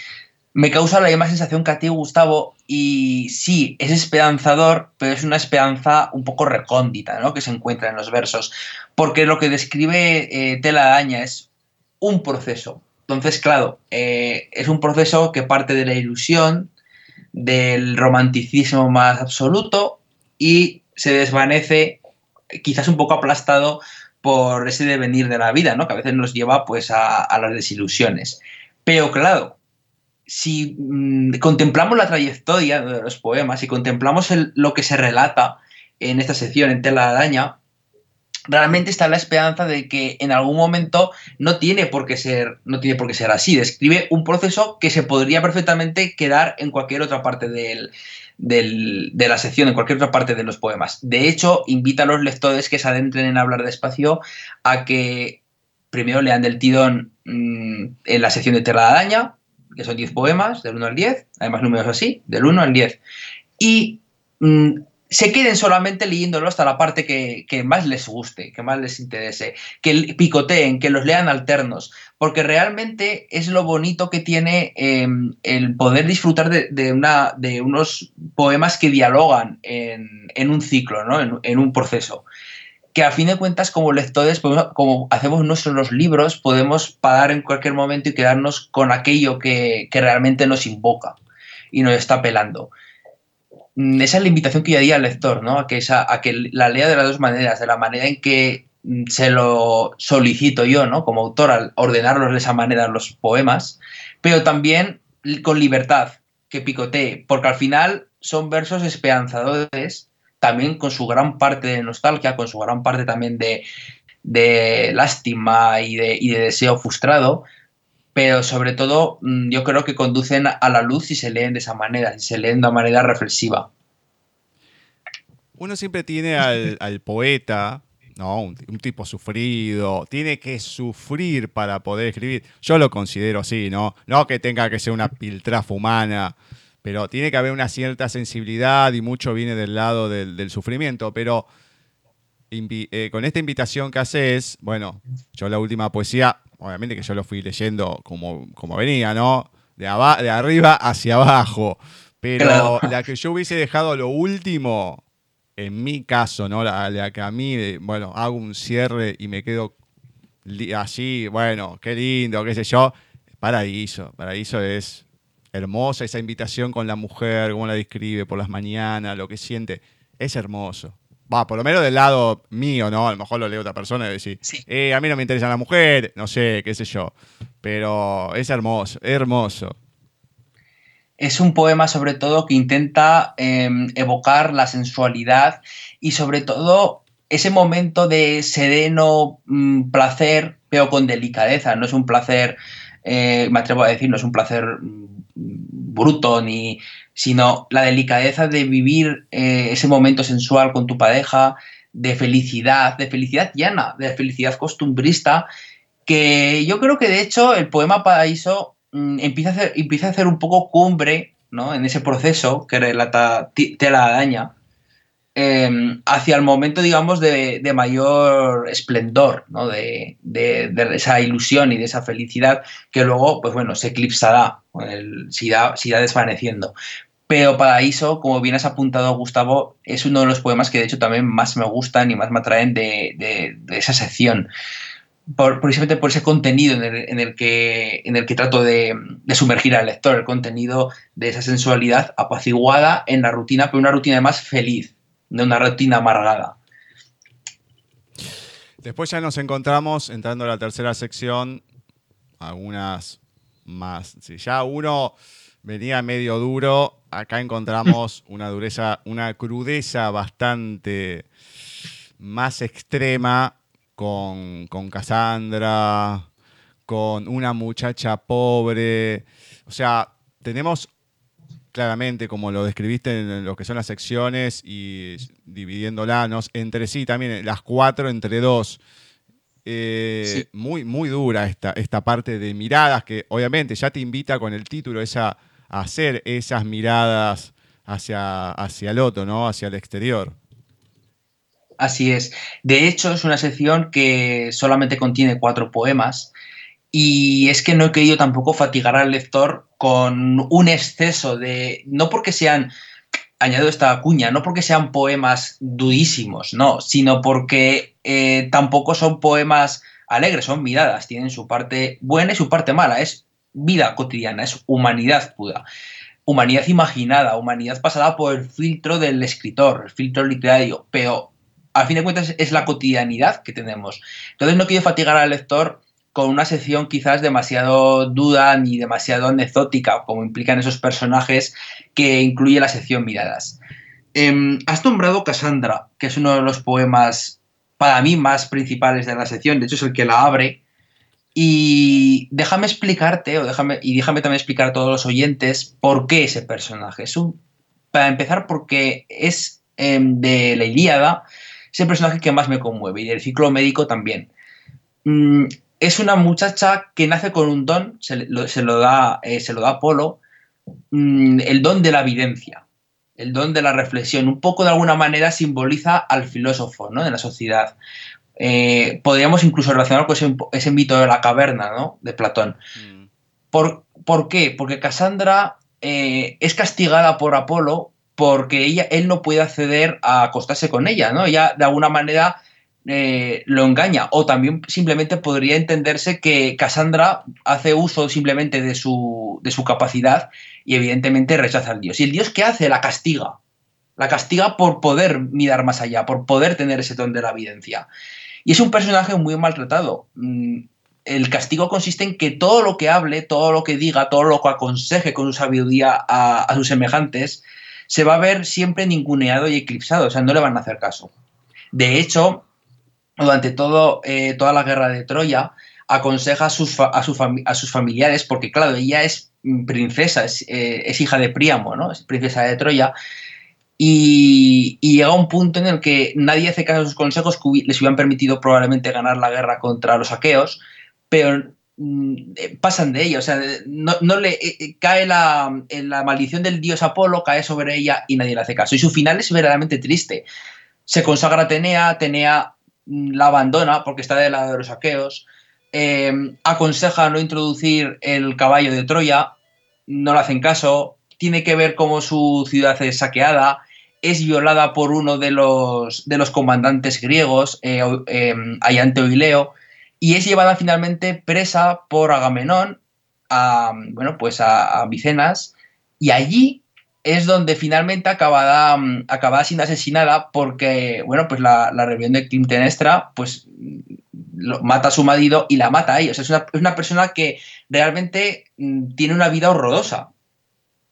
me causa la misma sensación que a ti, Gustavo, y sí, es esperanzador, pero es una esperanza un poco recóndita, ¿no? Que se encuentra en los versos, porque lo que describe eh, Tela Daña es un proceso. Entonces, claro, es un proceso que parte de la ilusión, del romanticismo más absoluto y se desvanece quizás un poco aplastado por ese devenir de la vida, ¿no? Que a veces nos lleva pues a, las desilusiones. Pero claro, si mm, contemplamos la trayectoria de los poemas y contemplamos lo que se relata en esta sección en Tela de Araña, realmente está la esperanza de que en algún momento no tiene por qué ser, no tiene por qué ser así. Describe un proceso que se podría perfectamente quedar en cualquier otra parte del, de la sección, en cualquier otra parte de los poemas. De hecho, invita a los lectores que se adentren en hablar despacio a que primero lean del tidón mm, en la sección de Terra de que son 10 poemas, del 1 al 10, además números así, del 1 al 10. Y mm, se queden solamente leyéndolo hasta la parte que, más les guste, que más les interese, que picoteen, que los lean alternos, porque realmente es lo bonito que tiene em, el poder disfrutar de, una, de unos poemas que dialogan en, un ciclo, ¿no? en, un proceso. Que a fin de cuentas, como lectores, como hacemos nuestros libros, podemos parar en cualquier momento y quedarnos con aquello que, que realmente nos invoca y nos está pelando. mm, esa es la invitación que yo haría al lector, ¿no? A que, esa, a que la lea de las dos maneras, de la manera en que se lo solicito yo, ¿no? Como autor, al ordenarlos de esa manera los poemas, pero también con libertad, que picotee, porque al final son versos esperanzadores, también con su gran parte de nostalgia, con su gran parte también de, lástima y de, y de deseo frustrado, pero sobre todo mm, yo creo que conducen a la luz si se leen de esa manera, si se leen de una manera reflexiva. Uno siempre tiene al, poeta, ¿no? Un, tipo sufrido, tiene que sufrir para poder escribir. Yo lo considero así, ¿no? No que tenga que ser una piltrafa humana, pero tiene que haber una cierta sensibilidad y mucho viene del lado del, sufrimiento. Pero eh, con esta invitación que haces, bueno, yo la última poesía obviamente que yo lo fui leyendo como, como venía, ¿no? De, de arriba hacia abajo. Pero la que yo hubiese dejado lo último, en mi caso, ¿no? La, que a mí, bueno, hago un cierre y me quedo así, bueno, qué lindo, qué sé yo. Paraíso. Paraíso es hermosa esa invitación con la mujer, cómo la describe por las mañanas, lo que siente. Es hermoso. Va, por lo menos del lado mío, ¿no? A lo mejor lo lee otra persona y decir, eh, a mí no me interesa la mujer, no sé, qué sé yo. Pero es hermoso, hermoso. Es un poema sobre todo que intenta em, evocar la sensualidad y sobre todo ese momento de sereno mm, placer, pero con delicadeza. No es un placer, eh, me atrevo a decir, no es un placer mm, bruto ni, sino la delicadeza de vivir eh, ese momento sensual con tu pareja, de felicidad, de felicidad llana, de felicidad costumbrista, que yo creo que de hecho el poema Paraíso empieza, a hacer, empieza a hacer un poco cumbre ¿no? en ese proceso que relata Tela Araña, em, hacia el momento, digamos, de, mayor esplendor, ¿no? de, esa ilusión y de esa felicidad que luego, pues bueno, se eclipsará, el, se, irá, se irá desvaneciendo. Pero Paraíso, como bien has apuntado, Gustavo, es uno de los poemas que de hecho también más me gustan y más me atraen de, esa sección. Por, precisamente por ese contenido en el, que, en el que trato de, sumergir al lector, el contenido de esa sensualidad apaciguada en la rutina, pero una rutina más feliz, de una rutina amargada. Después ya nos encontramos entrando a la tercera sección, algunas más. Si ya uno venía medio duro, acá encontramos [LAUGHS] una dureza, una crudeza bastante más extrema con, con Cassandra, con una muchacha pobre. O sea, tenemos claramente, como lo describiste en lo que son las secciones y dividiéndolas entre sí también, las cuatro entre dos. Eh, muy, muy dura esta, esta parte de miradas que obviamente ya te invita con el título esa hacer esas miradas hacia, hacia el otro, ¿no? Hacia el exterior. Así es. De hecho, es una sección que solamente contiene cuatro poemas y es que no he querido tampoco fatigar al lector con un exceso de... No porque sean, añado esta cuña, no porque sean poemas durísimos, no, sino porque eh, tampoco son poemas alegres, son miradas, tienen su parte buena y su parte mala. Es vida cotidiana, es humanidad pura. Humanidad imaginada, humanidad pasada por el filtro del escritor, el filtro literario, pero al fin de cuentas es la cotidianidad que tenemos. Entonces no quiero fatigar al lector con una sección quizás demasiado duda ni demasiado anecdótica, como implican esos personajes que incluye la sección Miradas. Em, has nombrado Cassandra, que es uno de los poemas para mí más principales de la sección, de hecho es el que la abre, y déjame explicarte, o déjame, y déjame también explicar a todos los oyentes por qué ese personaje. Es un, para empezar, porque es em, de la Ilíada, es el personaje que más me conmueve, y del ciclo médico también. Mm, es una muchacha que nace con un don, se, lo, da, eh, se lo da Apolo, mm, el don de la evidencia, el don de la reflexión. Un poco de alguna manera simboliza al filósofo ¿no? de la sociedad. Eh, podríamos incluso relacionar con ese, mito de la caverna, ¿no? De Platón. Mm. ¿Por, ¿Por, qué? Porque Cassandra eh, es castigada por Apolo porque ella, él no puede acceder a acostarse con ella, ¿no? Ella de alguna manera eh, lo engaña. O también simplemente podría entenderse que Cassandra hace uso simplemente de su, de su capacidad y evidentemente rechaza al dios. ¿Y el dios qué hace? La castiga. La castiga por poder mirar más allá, por poder tener ese don de la evidencia. Y es un personaje muy maltratado. Mm, el castigo consiste en que todo lo que hable, todo lo que diga, todo lo que aconseje con su sabiduría a, sus semejantes, se va a ver siempre ninguneado y eclipsado, o sea, no le van a hacer caso. De hecho, durante todo, eh, toda la guerra de Troya, aconseja a sus, a, sus familiares, porque claro, ella es princesa, eh, es, hija de Príamo, ¿no? Es princesa de Troya, y, llega un punto en el que nadie hace caso a sus consejos que les hubieran permitido probablemente ganar la guerra contra los aqueos, pero pasan de ella, o sea, no, le eh, cae la, la, maldición del dios Apolo, cae sobre ella y nadie le hace caso. Y su final es verdaderamente triste. Se consagra a Atenea, Atenea mm, la abandona porque está del lado de los aqueos, Em, aconseja no introducir el caballo de Troya, no le hacen caso, tiene que ver cómo su ciudad es saqueada, es violada por uno de los, de los comandantes griegos, eh, em, Ayante Oileo, y es llevada finalmente presa por Agamenón a, bueno, pues a, Micenas, y allí es donde finalmente acabada, acabada siendo asesinada porque, bueno, pues la, la rebelión de Clitemnestra, pues mata a su marido y la mata a ellos. es una, persona que realmente mm, tiene una vida horrorosa.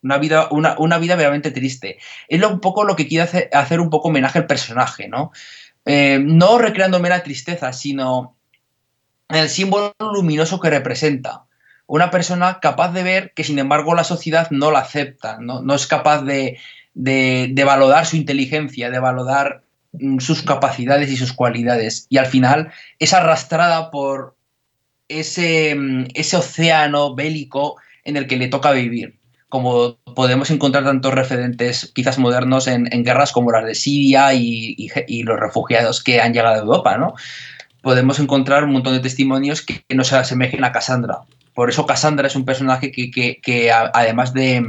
Una vida, una, vida realmente triste. Es lo, un poco lo que quiere hacer, hacer un poco homenaje al personaje, ¿no? Eh, no recreándome la tristeza, sino el símbolo luminoso que representa. Una persona capaz de ver que, sin embargo, la sociedad no la acepta, no, es capaz de, de, valorar su inteligencia, de valorar Mm, sus capacidades y sus cualidades. Y al final es arrastrada por ese, mm, ese océano bélico en el que le toca vivir. Como podemos encontrar tantos referentes quizás modernos en, guerras como las de Siria y, los refugiados que han llegado a Europa, ¿no? Podemos encontrar un montón de testimonios que, nos asemejen a Cassandra. Por eso Cassandra es un personaje que, además de,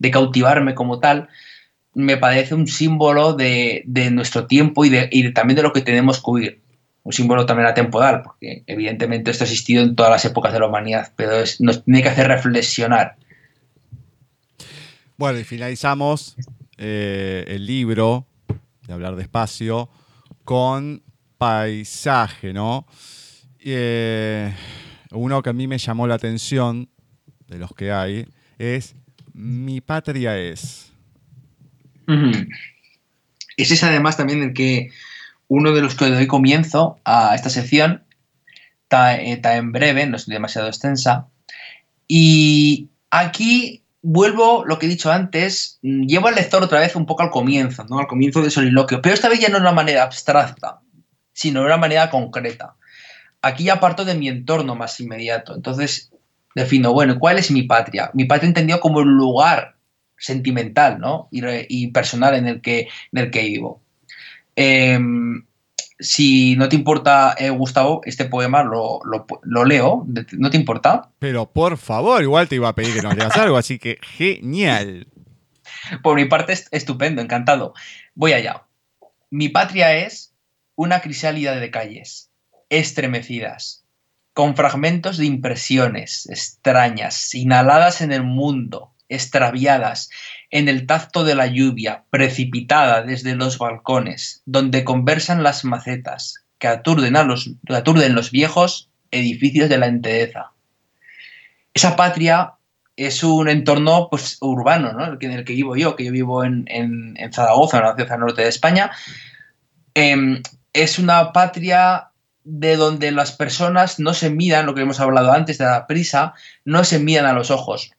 de cautivarme como tal, me parece un símbolo de, nuestro tiempo y, de, también de lo que tenemos que huir. Un símbolo también atemporal, porque evidentemente esto ha existido en todas las épocas de la humanidad, pero nos tiene que hacer reflexionar. Bueno, y finalizamos eh, el libro de hablar despacio con paisaje, ¿no? Eh, uno que a mí me llamó la atención de los que hay es Mi patria es. Ese es además también el que uno de los que doy comienzo a esta sección. Está, en breve, no es demasiado extensa. Y aquí vuelvo lo que he dicho antes, llevo al lector otra vez un poco al comienzo, ¿no? Al comienzo del soliloquio, pero esta vez ya no de una manera abstracta, sino de una manera concreta. Aquí ya parto de mi entorno más inmediato. Entonces defino, bueno, ¿cuál es mi patria? Mi patria entendido como el lugar sentimental ¿no? y, personal en el que, en el que vivo. Em, si no te importa, eh, Gustavo, este poema lo, leo, ¿no te importa? Pero por favor, igual te iba a pedir que nos leas [LAUGHS] algo, así que genial. Por mi parte, estupendo, encantado. Voy allá. Mi patria es una crisálida de calles, estremecidas, con fragmentos de impresiones extrañas, inhaladas en el mundo, extraviadas en el tacto de la lluvia precipitada desde los balcones, donde conversan las macetas que aturden, a los, aturden los viejos edificios de la entedeza. Esa patria es un entorno pues, urbano, ¿no? en el que vivo yo, que yo vivo en, en, Zaragoza, en la ciudad norte de España. Em, es una patria de donde las personas no se miran, lo que hemos hablado antes de la prisa, no se miran a los ojos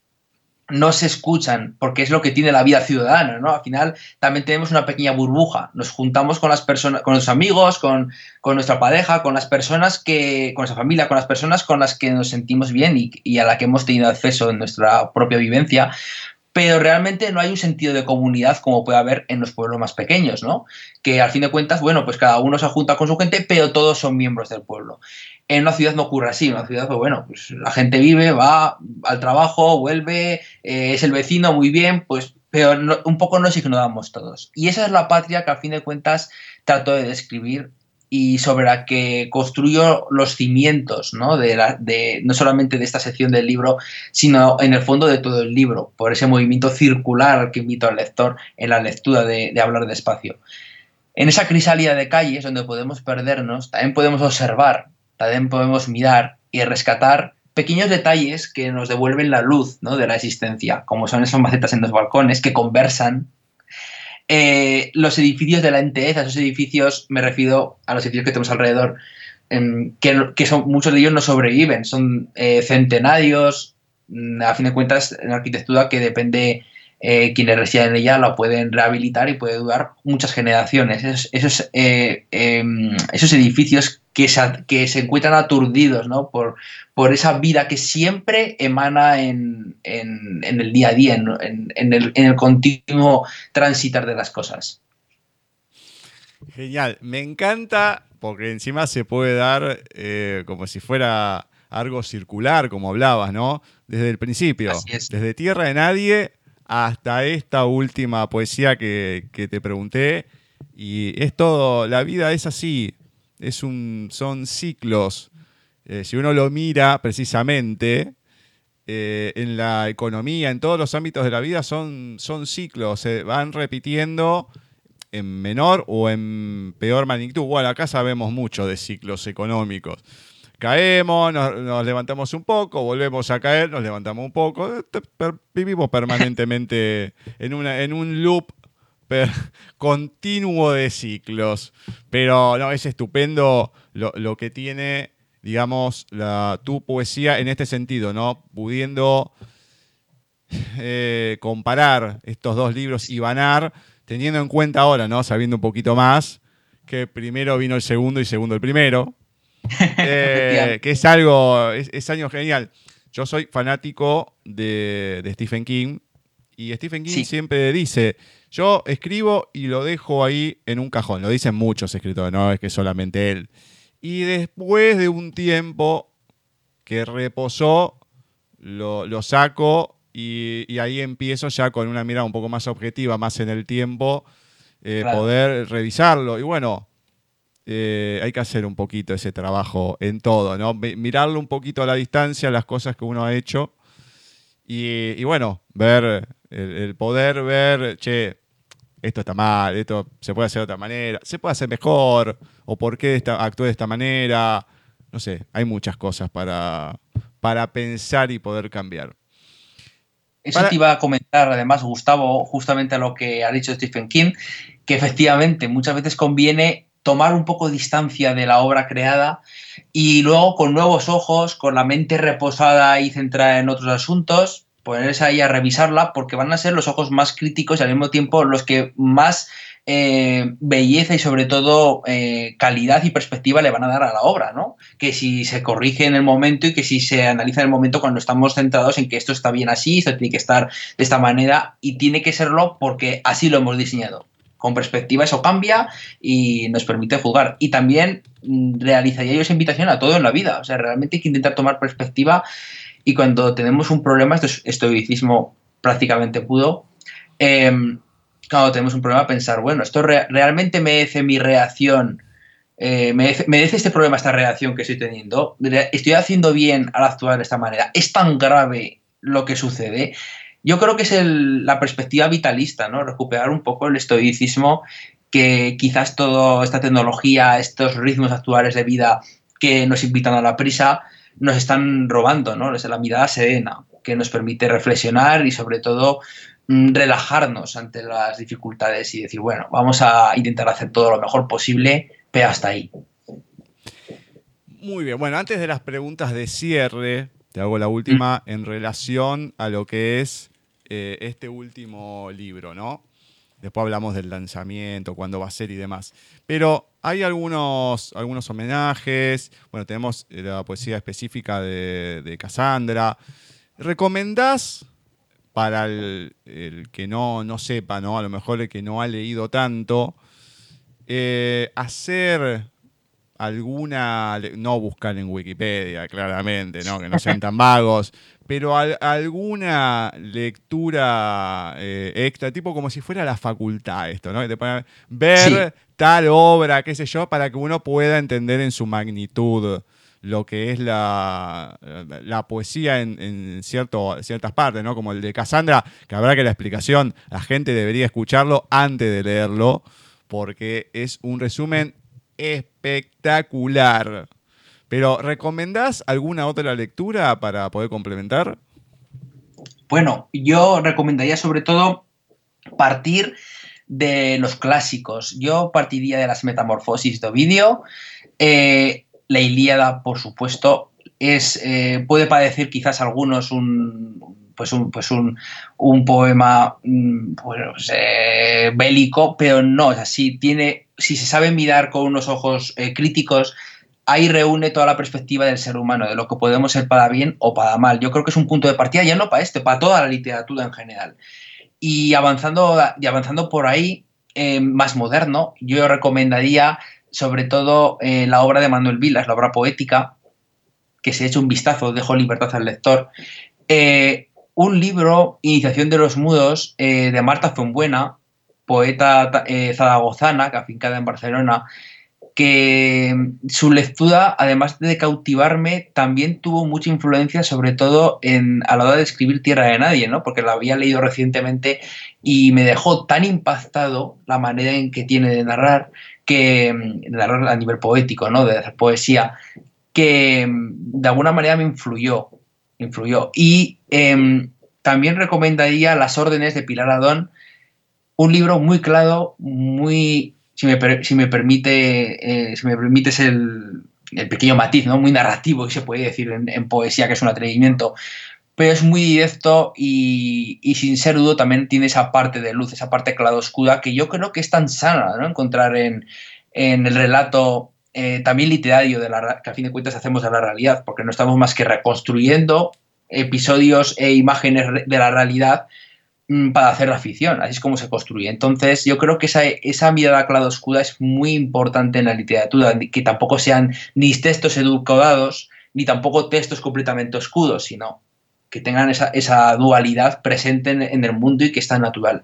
no se escuchan, porque es lo que tiene la vida ciudadana, ¿no? Al final también tenemos una pequeña burbuja, nos juntamos con las personas, con los amigos, con, nuestra pareja, con las personas que, con nuestra familia, con las personas con las que nos sentimos bien y, y a la que hemos tenido acceso en nuestra propia vivencia, pero realmente no hay un sentido de comunidad como puede haber en los pueblos más pequeños, ¿no? Que al fin de cuentas, bueno, pues cada uno se junta con su gente, pero todos son miembros del pueblo. En una ciudad no ocurre así, en una ciudad, pues bueno, pues la gente vive, va al trabajo, vuelve, eh, es el vecino, muy bien, pues, pero un poco nos ignoramos todos. Y esa es la patria que al fin de cuentas trato de describir y sobre la que construyo los cimientos, ¿no? De, no solamente de esta sección del libro, sino en el fondo de todo el libro, por ese movimiento circular que invito al lector en la lectura de, de hablar despacio. En esa crisálida de calles donde podemos perdernos, también podemos observar, también podemos mirar y rescatar pequeños detalles que nos devuelven la luz ¿no? de la existencia, como son esas macetas en los balcones que conversan. Eh, los edificios de la entidad, esos edificios, me refiero a los edificios que tenemos alrededor, em, que, son, muchos de ellos no sobreviven, son eh, centenarios, mm, a fin de cuentas, en arquitectura que depende eh, quienes residen en ella la pueden rehabilitar y puede durar muchas generaciones. Esos, esos, eh, em, esos edificios que se, que se, encuentran aturdidos ¿no? por, por esa vida que siempre emana en, en, en el día a día, en, en, el, en el continuo transitar de las cosas. Genial, me encanta porque encima se puede dar eh, como si fuera algo circular, como hablabas, ¿no? Desde el principio, desde Tierra de Nadie hasta esta última poesía que, te pregunté. Y es todo, la vida es así, es un, son ciclos. Eh, si uno lo mira precisamente, eh, en la economía, en todos los ámbitos de la vida, son, son ciclos, se van repitiendo en menor o en peor magnitud. Bueno, acá sabemos mucho de ciclos económicos caemos, nos, levantamos un poco, volvemos a caer, nos levantamos un poco. Vivimos permanentemente en, una, en un loop [LAUGHS] continuo de ciclos. Pero no, es estupendo lo, que tiene, digamos, la, tu poesía en este sentido, ¿no? Pudiendo eh, comparar estos dos libros y banar, teniendo en cuenta ahora, ¿no? Sabiendo un poquito más, que primero vino el segundo y segundo el primero. [LAUGHS] Eh, que es algo, es, año genial. Yo soy fanático de, Stephen King y Stephen King siempre dice, yo escribo y lo dejo ahí en un cajón. Lo dicen muchos escritores, no es que solamente él. Y después de un tiempo que reposó, lo, saco y, ahí empiezo ya con una mirada un poco más objetiva, más en el tiempo, eh, poder revisarlo. Y bueno, eh, hay que hacer un poquito ese trabajo en todo, ¿no? Mirarlo un poquito a la distancia, las cosas que uno ha hecho. Y, bueno, ver, el, poder ver, che, esto está mal, esto se puede hacer de otra manera, se puede hacer mejor, o por qué actué de esta manera. No sé, hay muchas cosas para, para pensar y poder cambiar. Eso te iba a comentar, además, Gustavo, justamente a lo que ha dicho Stephen King, que efectivamente muchas veces conviene tomar un poco distancia de la obra creada y luego con nuevos ojos, con la mente reposada y centrada en otros asuntos, ponerse ahí a revisarla porque van a ser los ojos más críticos y al mismo tiempo los que más eh, belleza y sobre todo eh, calidad y perspectiva le van a dar a la obra, ¿no? Que si se corrige en el momento y que si se analiza en el momento cuando estamos centrados en que esto está bien así, esto tiene que estar de esta manera y tiene que serlo porque así lo hemos diseñado con perspectiva eso cambia y nos permite jugar. Y también mm, realizaría yo esa invitación a todo en la vida. O sea, realmente hay que intentar tomar perspectiva y cuando tenemos un problema, esto es estoicismo prácticamente pudo, em, cuando tenemos un problema, pensar, bueno, esto realmente merece mi reacción, eh, merece, este problema, esta reacción que estoy teniendo, estoy haciendo bien al actuar de esta manera, es tan grave lo que sucede yo creo que es la perspectiva vitalista, ¿no? Recuperar un poco el estoicismo que quizás toda esta tecnología, estos ritmos actuales de vida que nos invitan a la prisa, nos están robando, ¿no? Es la mirada serena, que nos permite reflexionar y sobre todo mm, relajarnos ante las dificultades y decir, bueno, vamos a intentar hacer todo lo mejor posible, pero hasta ahí. Muy bien, bueno, antes de las preguntas de cierre, te hago la última en relación a lo que es eh, este último libro, ¿no? Después hablamos del lanzamiento, cuándo va a ser y demás. Pero hay algunos, algunos homenajes. Bueno, tenemos la poesía específica de, de Cassandra. ¿Recomendás para el, que no, no, sepa, ¿no? A lo mejor el que no ha leído tanto, eh, hacer alguna, no buscar en Wikipedia, claramente, ¿no? que no sean [LAUGHS] tan vagos, pero alguna lectura eh, extra, tipo como si fuera la facultad esto, ¿no? ver tal obra, qué sé yo, para que uno pueda entender en su magnitud lo que es la, la poesía en, cierto, ciertas partes, ¿no? Como el de Cassandra, que habrá que la explicación, la gente debería escucharlo antes de leerlo, porque es un resumen espectacular. Pero, ¿recomendás alguna otra lectura para poder complementar? Bueno, yo recomendaría sobre todo partir de los clásicos. Yo partiría de las Metamorfosis de Ovidio. Eh, la Ilíada, por supuesto, es, eh, puede parecer quizás algunos un, pues un, pues un, poema mm, pues, eh, bélico, pero no, es así, tiene, si se sabe mirar con unos ojos eh, críticos, ahí reúne toda la perspectiva del ser humano, de lo que podemos ser para bien o para mal. Yo creo que es un punto de partida ya no para este, para toda la literatura en general. Y avanzando, y avanzando por ahí, más moderno, yo recomendaría sobre todo eh, la obra de Manuel Vilas, la obra poética, que se eche un vistazo, dejo libertad al lector. Eh, un libro, Iniciación de los Mudos, eh, de Marta Fonbuena, poeta zaragozana, afincada en Barcelona, que su lectura, además de cautivarme, también tuvo mucha influencia, sobre todo a la hora de escribir Tierra de Nadie, ¿no? porque la había leído recientemente y me dejó tan impactado la manera en que tiene de narrar que a nivel poético, ¿no? De hacer poesía, que mm, de alguna manera me influyó, influyó. Y em, también recomendaría Las órdenes de Pilar Adón, un libro muy claro, muy, si me, si me permite, eh, si me permites el, el, pequeño matiz, ¿no? Muy narrativo, que se puede decir en, poesía, que es un atrevimiento, pero es muy directo y, sin ser dudo también tiene esa parte de luz, esa parte oscura que yo creo que es tan sana ¿no? encontrar en, el relato eh, también literario de la, que a fin de cuentas hacemos de la realidad, porque no estamos más que reconstruyendo episodios e imágenes de la realidad para hacer la ficción, así es como se construye. Entonces yo creo que esa, esa mirada oscura es muy importante en la literatura, que tampoco sean ni textos educados, ni tampoco textos completamente oscuros, sino que tengan esa, dualidad presente en, el mundo y que está natural.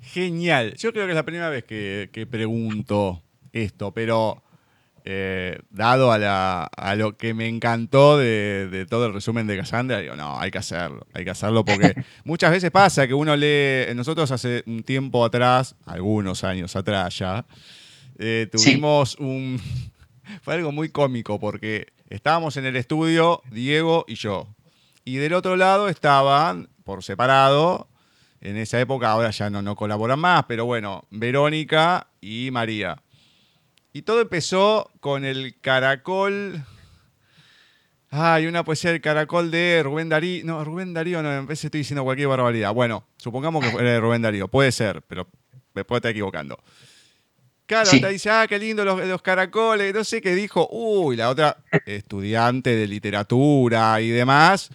Genial. Yo creo que es la primera vez que, pregunto esto, pero eh, dado a, lo que me encantó de, todo el resumen de Cassandra, digo, no, hay que hacerlo, hay que hacerlo porque [LAUGHS] muchas veces pasa que uno lee, nosotros hace un tiempo atrás, algunos años atrás ya, eh, tuvimos un, [LAUGHS] fue algo muy cómico porque estábamos en el estudio, Diego y yo. Y del otro lado estaban, por separado, en esa época, ahora ya no, no colaboran más, pero bueno, Verónica y María. Y todo empezó con el caracol. Hay una poesía del caracol de Rubén Darío. No, Rubén Darío, no, en vez estoy diciendo cualquier barbaridad. Bueno, supongamos que era de Rubén Darío. Puede ser, pero me puedo estar equivocando. Claro, dice, ah, qué lindo los, caracoles, no sé qué dijo. Uy, la otra, estudiante de literatura y demás,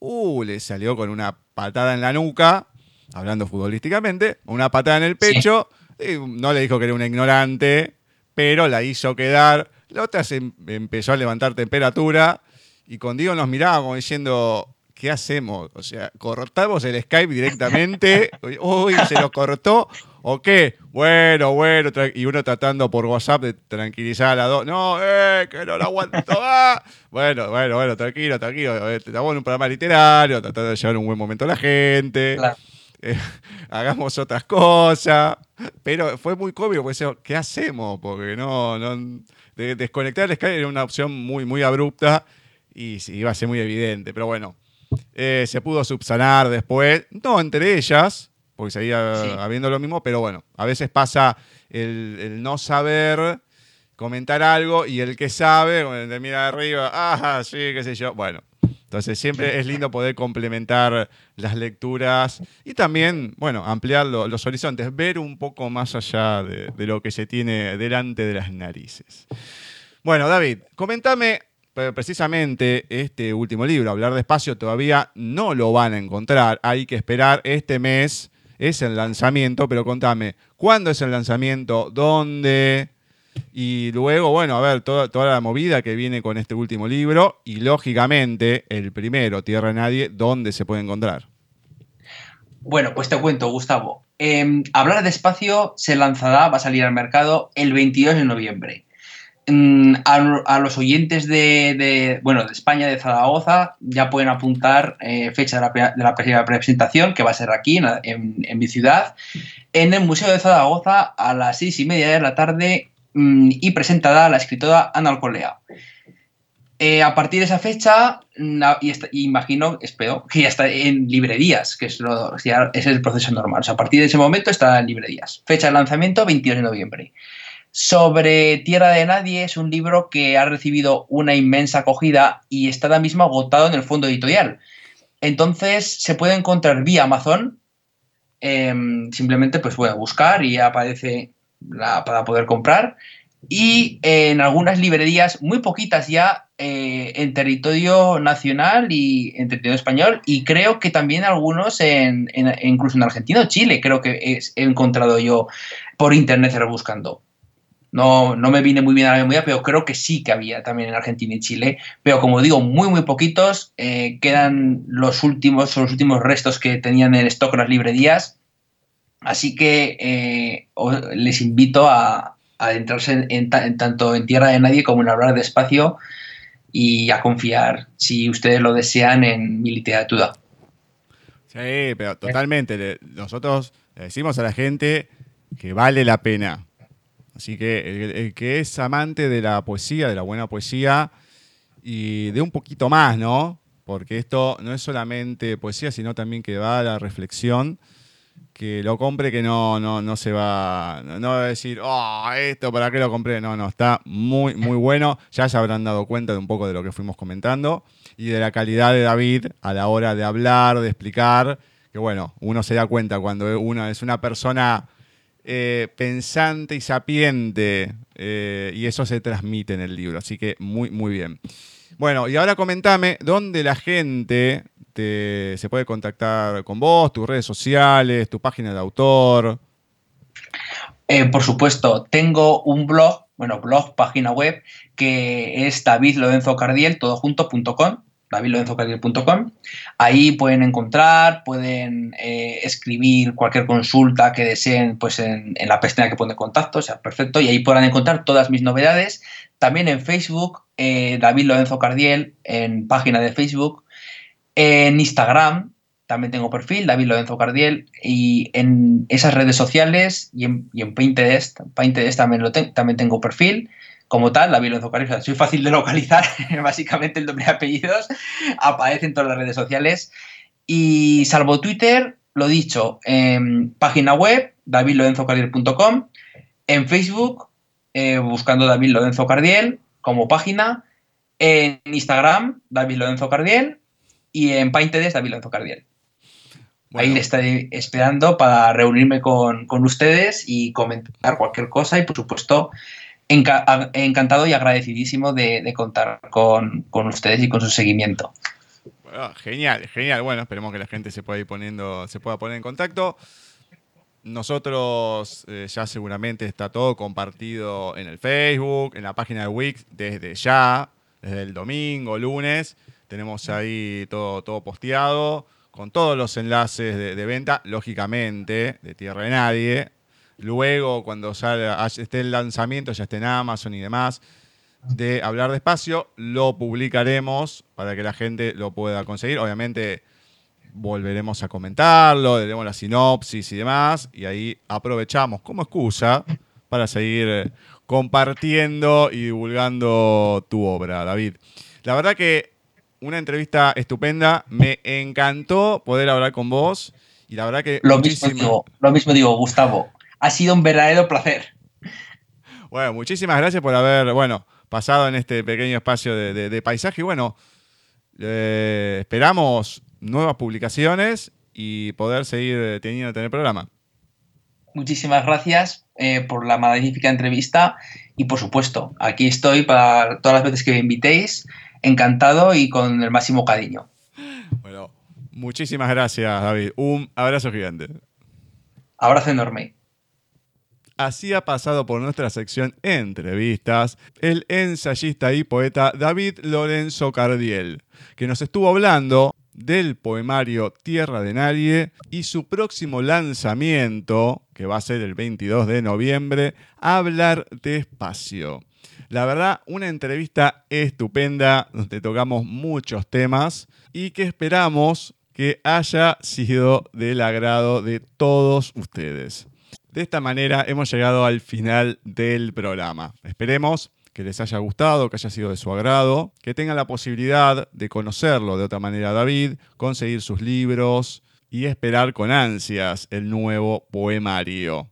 uh, le salió con una patada en la nuca, hablando futbolísticamente, una patada en el pecho, y no le dijo que era una ignorante, pero la hizo quedar. La otra se em, empezó a levantar temperatura y con Diego nos mirábamos diciendo, ¿qué hacemos? O sea, cortamos el Skype directamente, [LAUGHS] uy, se lo cortó ¿O qué? Bueno, bueno, y uno tratando por WhatsApp de tranquilizar a la dos. No, eh, que no lo aguanto más. [LAUGHS] bueno, bueno, bueno, tranquilo, tranquilo. Eh, estamos en un programa literario, tratando de llevar un buen momento a la gente. Eh, [LAUGHS] hagamos otras cosas. Pero fue muy cómico, porque ¿qué hacemos? Porque no, no desconectar el Skype era una opción muy, muy abrupta y iba a ser muy evidente. Pero bueno, eh, se pudo subsanar después, no entre ellas, porque seguía habiendo lo mismo, pero bueno, a veces pasa el, no saber comentar algo y el que sabe, cuando te mira de arriba, ah, sí, qué sé yo, bueno. Entonces siempre es lindo poder complementar las lecturas y también, bueno, ampliar los horizontes, ver un poco más allá de, de lo que se tiene delante de las narices. Bueno, David, comentame precisamente este último libro, Hablar despacio, todavía no lo van a encontrar. Hay que esperar este mes es el lanzamiento, pero contame, ¿cuándo es el lanzamiento? ¿Dónde? Y luego, bueno, a ver, toda, toda la movida que viene con este último libro y lógicamente el primero, Tierra de Nadie, ¿dónde se puede encontrar? Bueno, pues te cuento, Gustavo. Em, Hablar despacio se lanzará, va a salir al mercado el 22 de noviembre. Mm, a, los oyentes de, bueno, de España, de Zaragoza, ya pueden apuntar eh, fecha de la, primera presentación, que va a ser aquí, en, mi ciudad, en el Museo de Zaragoza a las seis y media de la tarde y presentará a la escritora Ana Alcolea. Eh, a partir de esa fecha, mm, y, imagino, espero, que ya está en librerías, que es, lo, es el proceso normal. A partir de ese momento está en librerías. Fecha de lanzamiento, 22 de noviembre. Sobre Tierra de Nadie es un libro que ha recibido una inmensa acogida y está ahora mismo agotado en el fondo editorial. Entonces se puede encontrar vía Amazon. Em, simplemente pues a buscar y aparece para poder comprar. Y en algunas librerías, muy poquitas ya, eh, en territorio nacional y en territorio español. Y creo que también algunos en, incluso en Argentina o Chile, creo que he encontrado yo por internet buscando. No, no me vine muy bien a la memoria, pero creo que sí que había también en Argentina y Chile. Pero como digo, muy, muy poquitos. Eh, quedan los últimos, los últimos restos que tenían en stock las librerías. Así que eh, les invito a, adentrarse en, tanto en Tierra de Nadie como en Hablar de Espacio y a confiar, si ustedes lo desean, en mi literatura. Sí, pero totalmente. Nosotros le decimos a la gente que vale la pena Así que el, que es amante de la poesía, de la buena poesía, y de un poquito más, ¿no? Porque esto no es solamente poesía, sino también que va a la reflexión, que lo compre, que no, no, no se va, no va a decir, oh, esto, ¿para qué lo compré? No, no, está muy, muy bueno. Ya se habrán dado cuenta de un poco de lo que fuimos comentando y de la calidad de David a la hora de hablar, de explicar, que bueno, uno se da cuenta cuando uno es una persona eh, pensante y sapiente, eh, y eso se transmite en el libro, así que muy, muy bien. Bueno, y ahora comentame dónde la gente se puede contactar con vos, tus redes sociales, tu página de autor. Eh, por supuesto, tengo un blog, bueno, blog, página web, que es davidlorenzocardiel, todojunto.com davidlorenzocardiel.com. Ahí pueden encontrar, pueden eh, escribir cualquier consulta que deseen pues en, la pestaña que pone contacto, o sea, perfecto. Y ahí podrán encontrar todas mis novedades. También en Facebook, eh, David Lorenzo Cardiel, en página de Facebook. En Instagram, también tengo perfil, David Lorenzo Cardiel, y en esas redes sociales y en, Pinterest, Pinterest también, lo también tengo perfil como tal, la Lorenzo Cardiel, soy fácil de localizar, [LAUGHS] básicamente el nombre y apellidos aparece en todas las redes sociales. Y salvo Twitter, lo dicho, en página web, davidlorenzocardiel.com, en Facebook, eh, buscando David Lorenzo Cardiel como página, en Instagram, David Lorenzo Cardiel, y en Pinterest, David Lorenzo Cardiel. Ahí le estaré esperando para reunirme con, con ustedes y comentar cualquier cosa y, por supuesto, encantado y agradecidísimo de, contar con, ustedes y con su seguimiento. genial, genial. Bueno, esperemos que la gente se pueda ir poniendo, se pueda poner en contacto. Nosotros eh, ya seguramente está todo compartido en el Facebook, en la página de Wix desde ya, desde el domingo, lunes. Tenemos ahí todo, todo posteado con todos los enlaces de venta, lógicamente, de Tierra de Nadie, luego cuando salga, esté el lanzamiento, ya esté en Amazon y demás, de hablar despacio, lo publicaremos para que la gente lo pueda conseguir. Obviamente volveremos a comentarlo, daremos la sinopsis y demás, y ahí aprovechamos como excusa para seguir compartiendo y divulgando tu obra, David. La verdad que una entrevista estupenda, me encantó poder hablar con vos y la verdad que... Lo, mismo, lo mismo digo, Gustavo ha sido un verdadero placer. Bueno, muchísimas gracias por haber, bueno, pasado en este pequeño espacio de, paisaje. Y bueno, eh, esperamos nuevas publicaciones y poder seguir teniendo en el programa. Muchísimas gracias eh, por la magnífica entrevista y por supuesto, aquí estoy para todas las veces que me invitéis, encantado y con el máximo cariño. Bueno, muchísimas gracias David, un abrazo gigante. Abrazo enorme. así ha pasado por nuestra sección Entrevistas el ensayista y poeta David Lorenzo Cardiel, que nos estuvo hablando del poemario Tierra de Nadie y su próximo lanzamiento, que va a ser el 22 de noviembre, Hablar despacio. La verdad, una entrevista estupenda donde tocamos muchos temas y que esperamos que haya sido del agrado de todos ustedes. De esta manera hemos llegado al final del programa. Esperemos que les haya gustado, que haya sido de su agrado, que tengan la posibilidad de conocerlo de otra manera David, conseguir sus libros y esperar con ansias el nuevo poemario.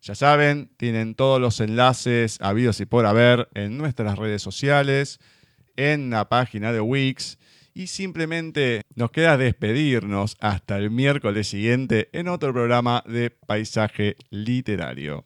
Ya saben, tienen todos los enlaces habidos y por haber en nuestras redes sociales, en la página de Wix y simplemente nos queda despedirnos hasta el miércoles siguiente en otro programa de Paisaje Literario.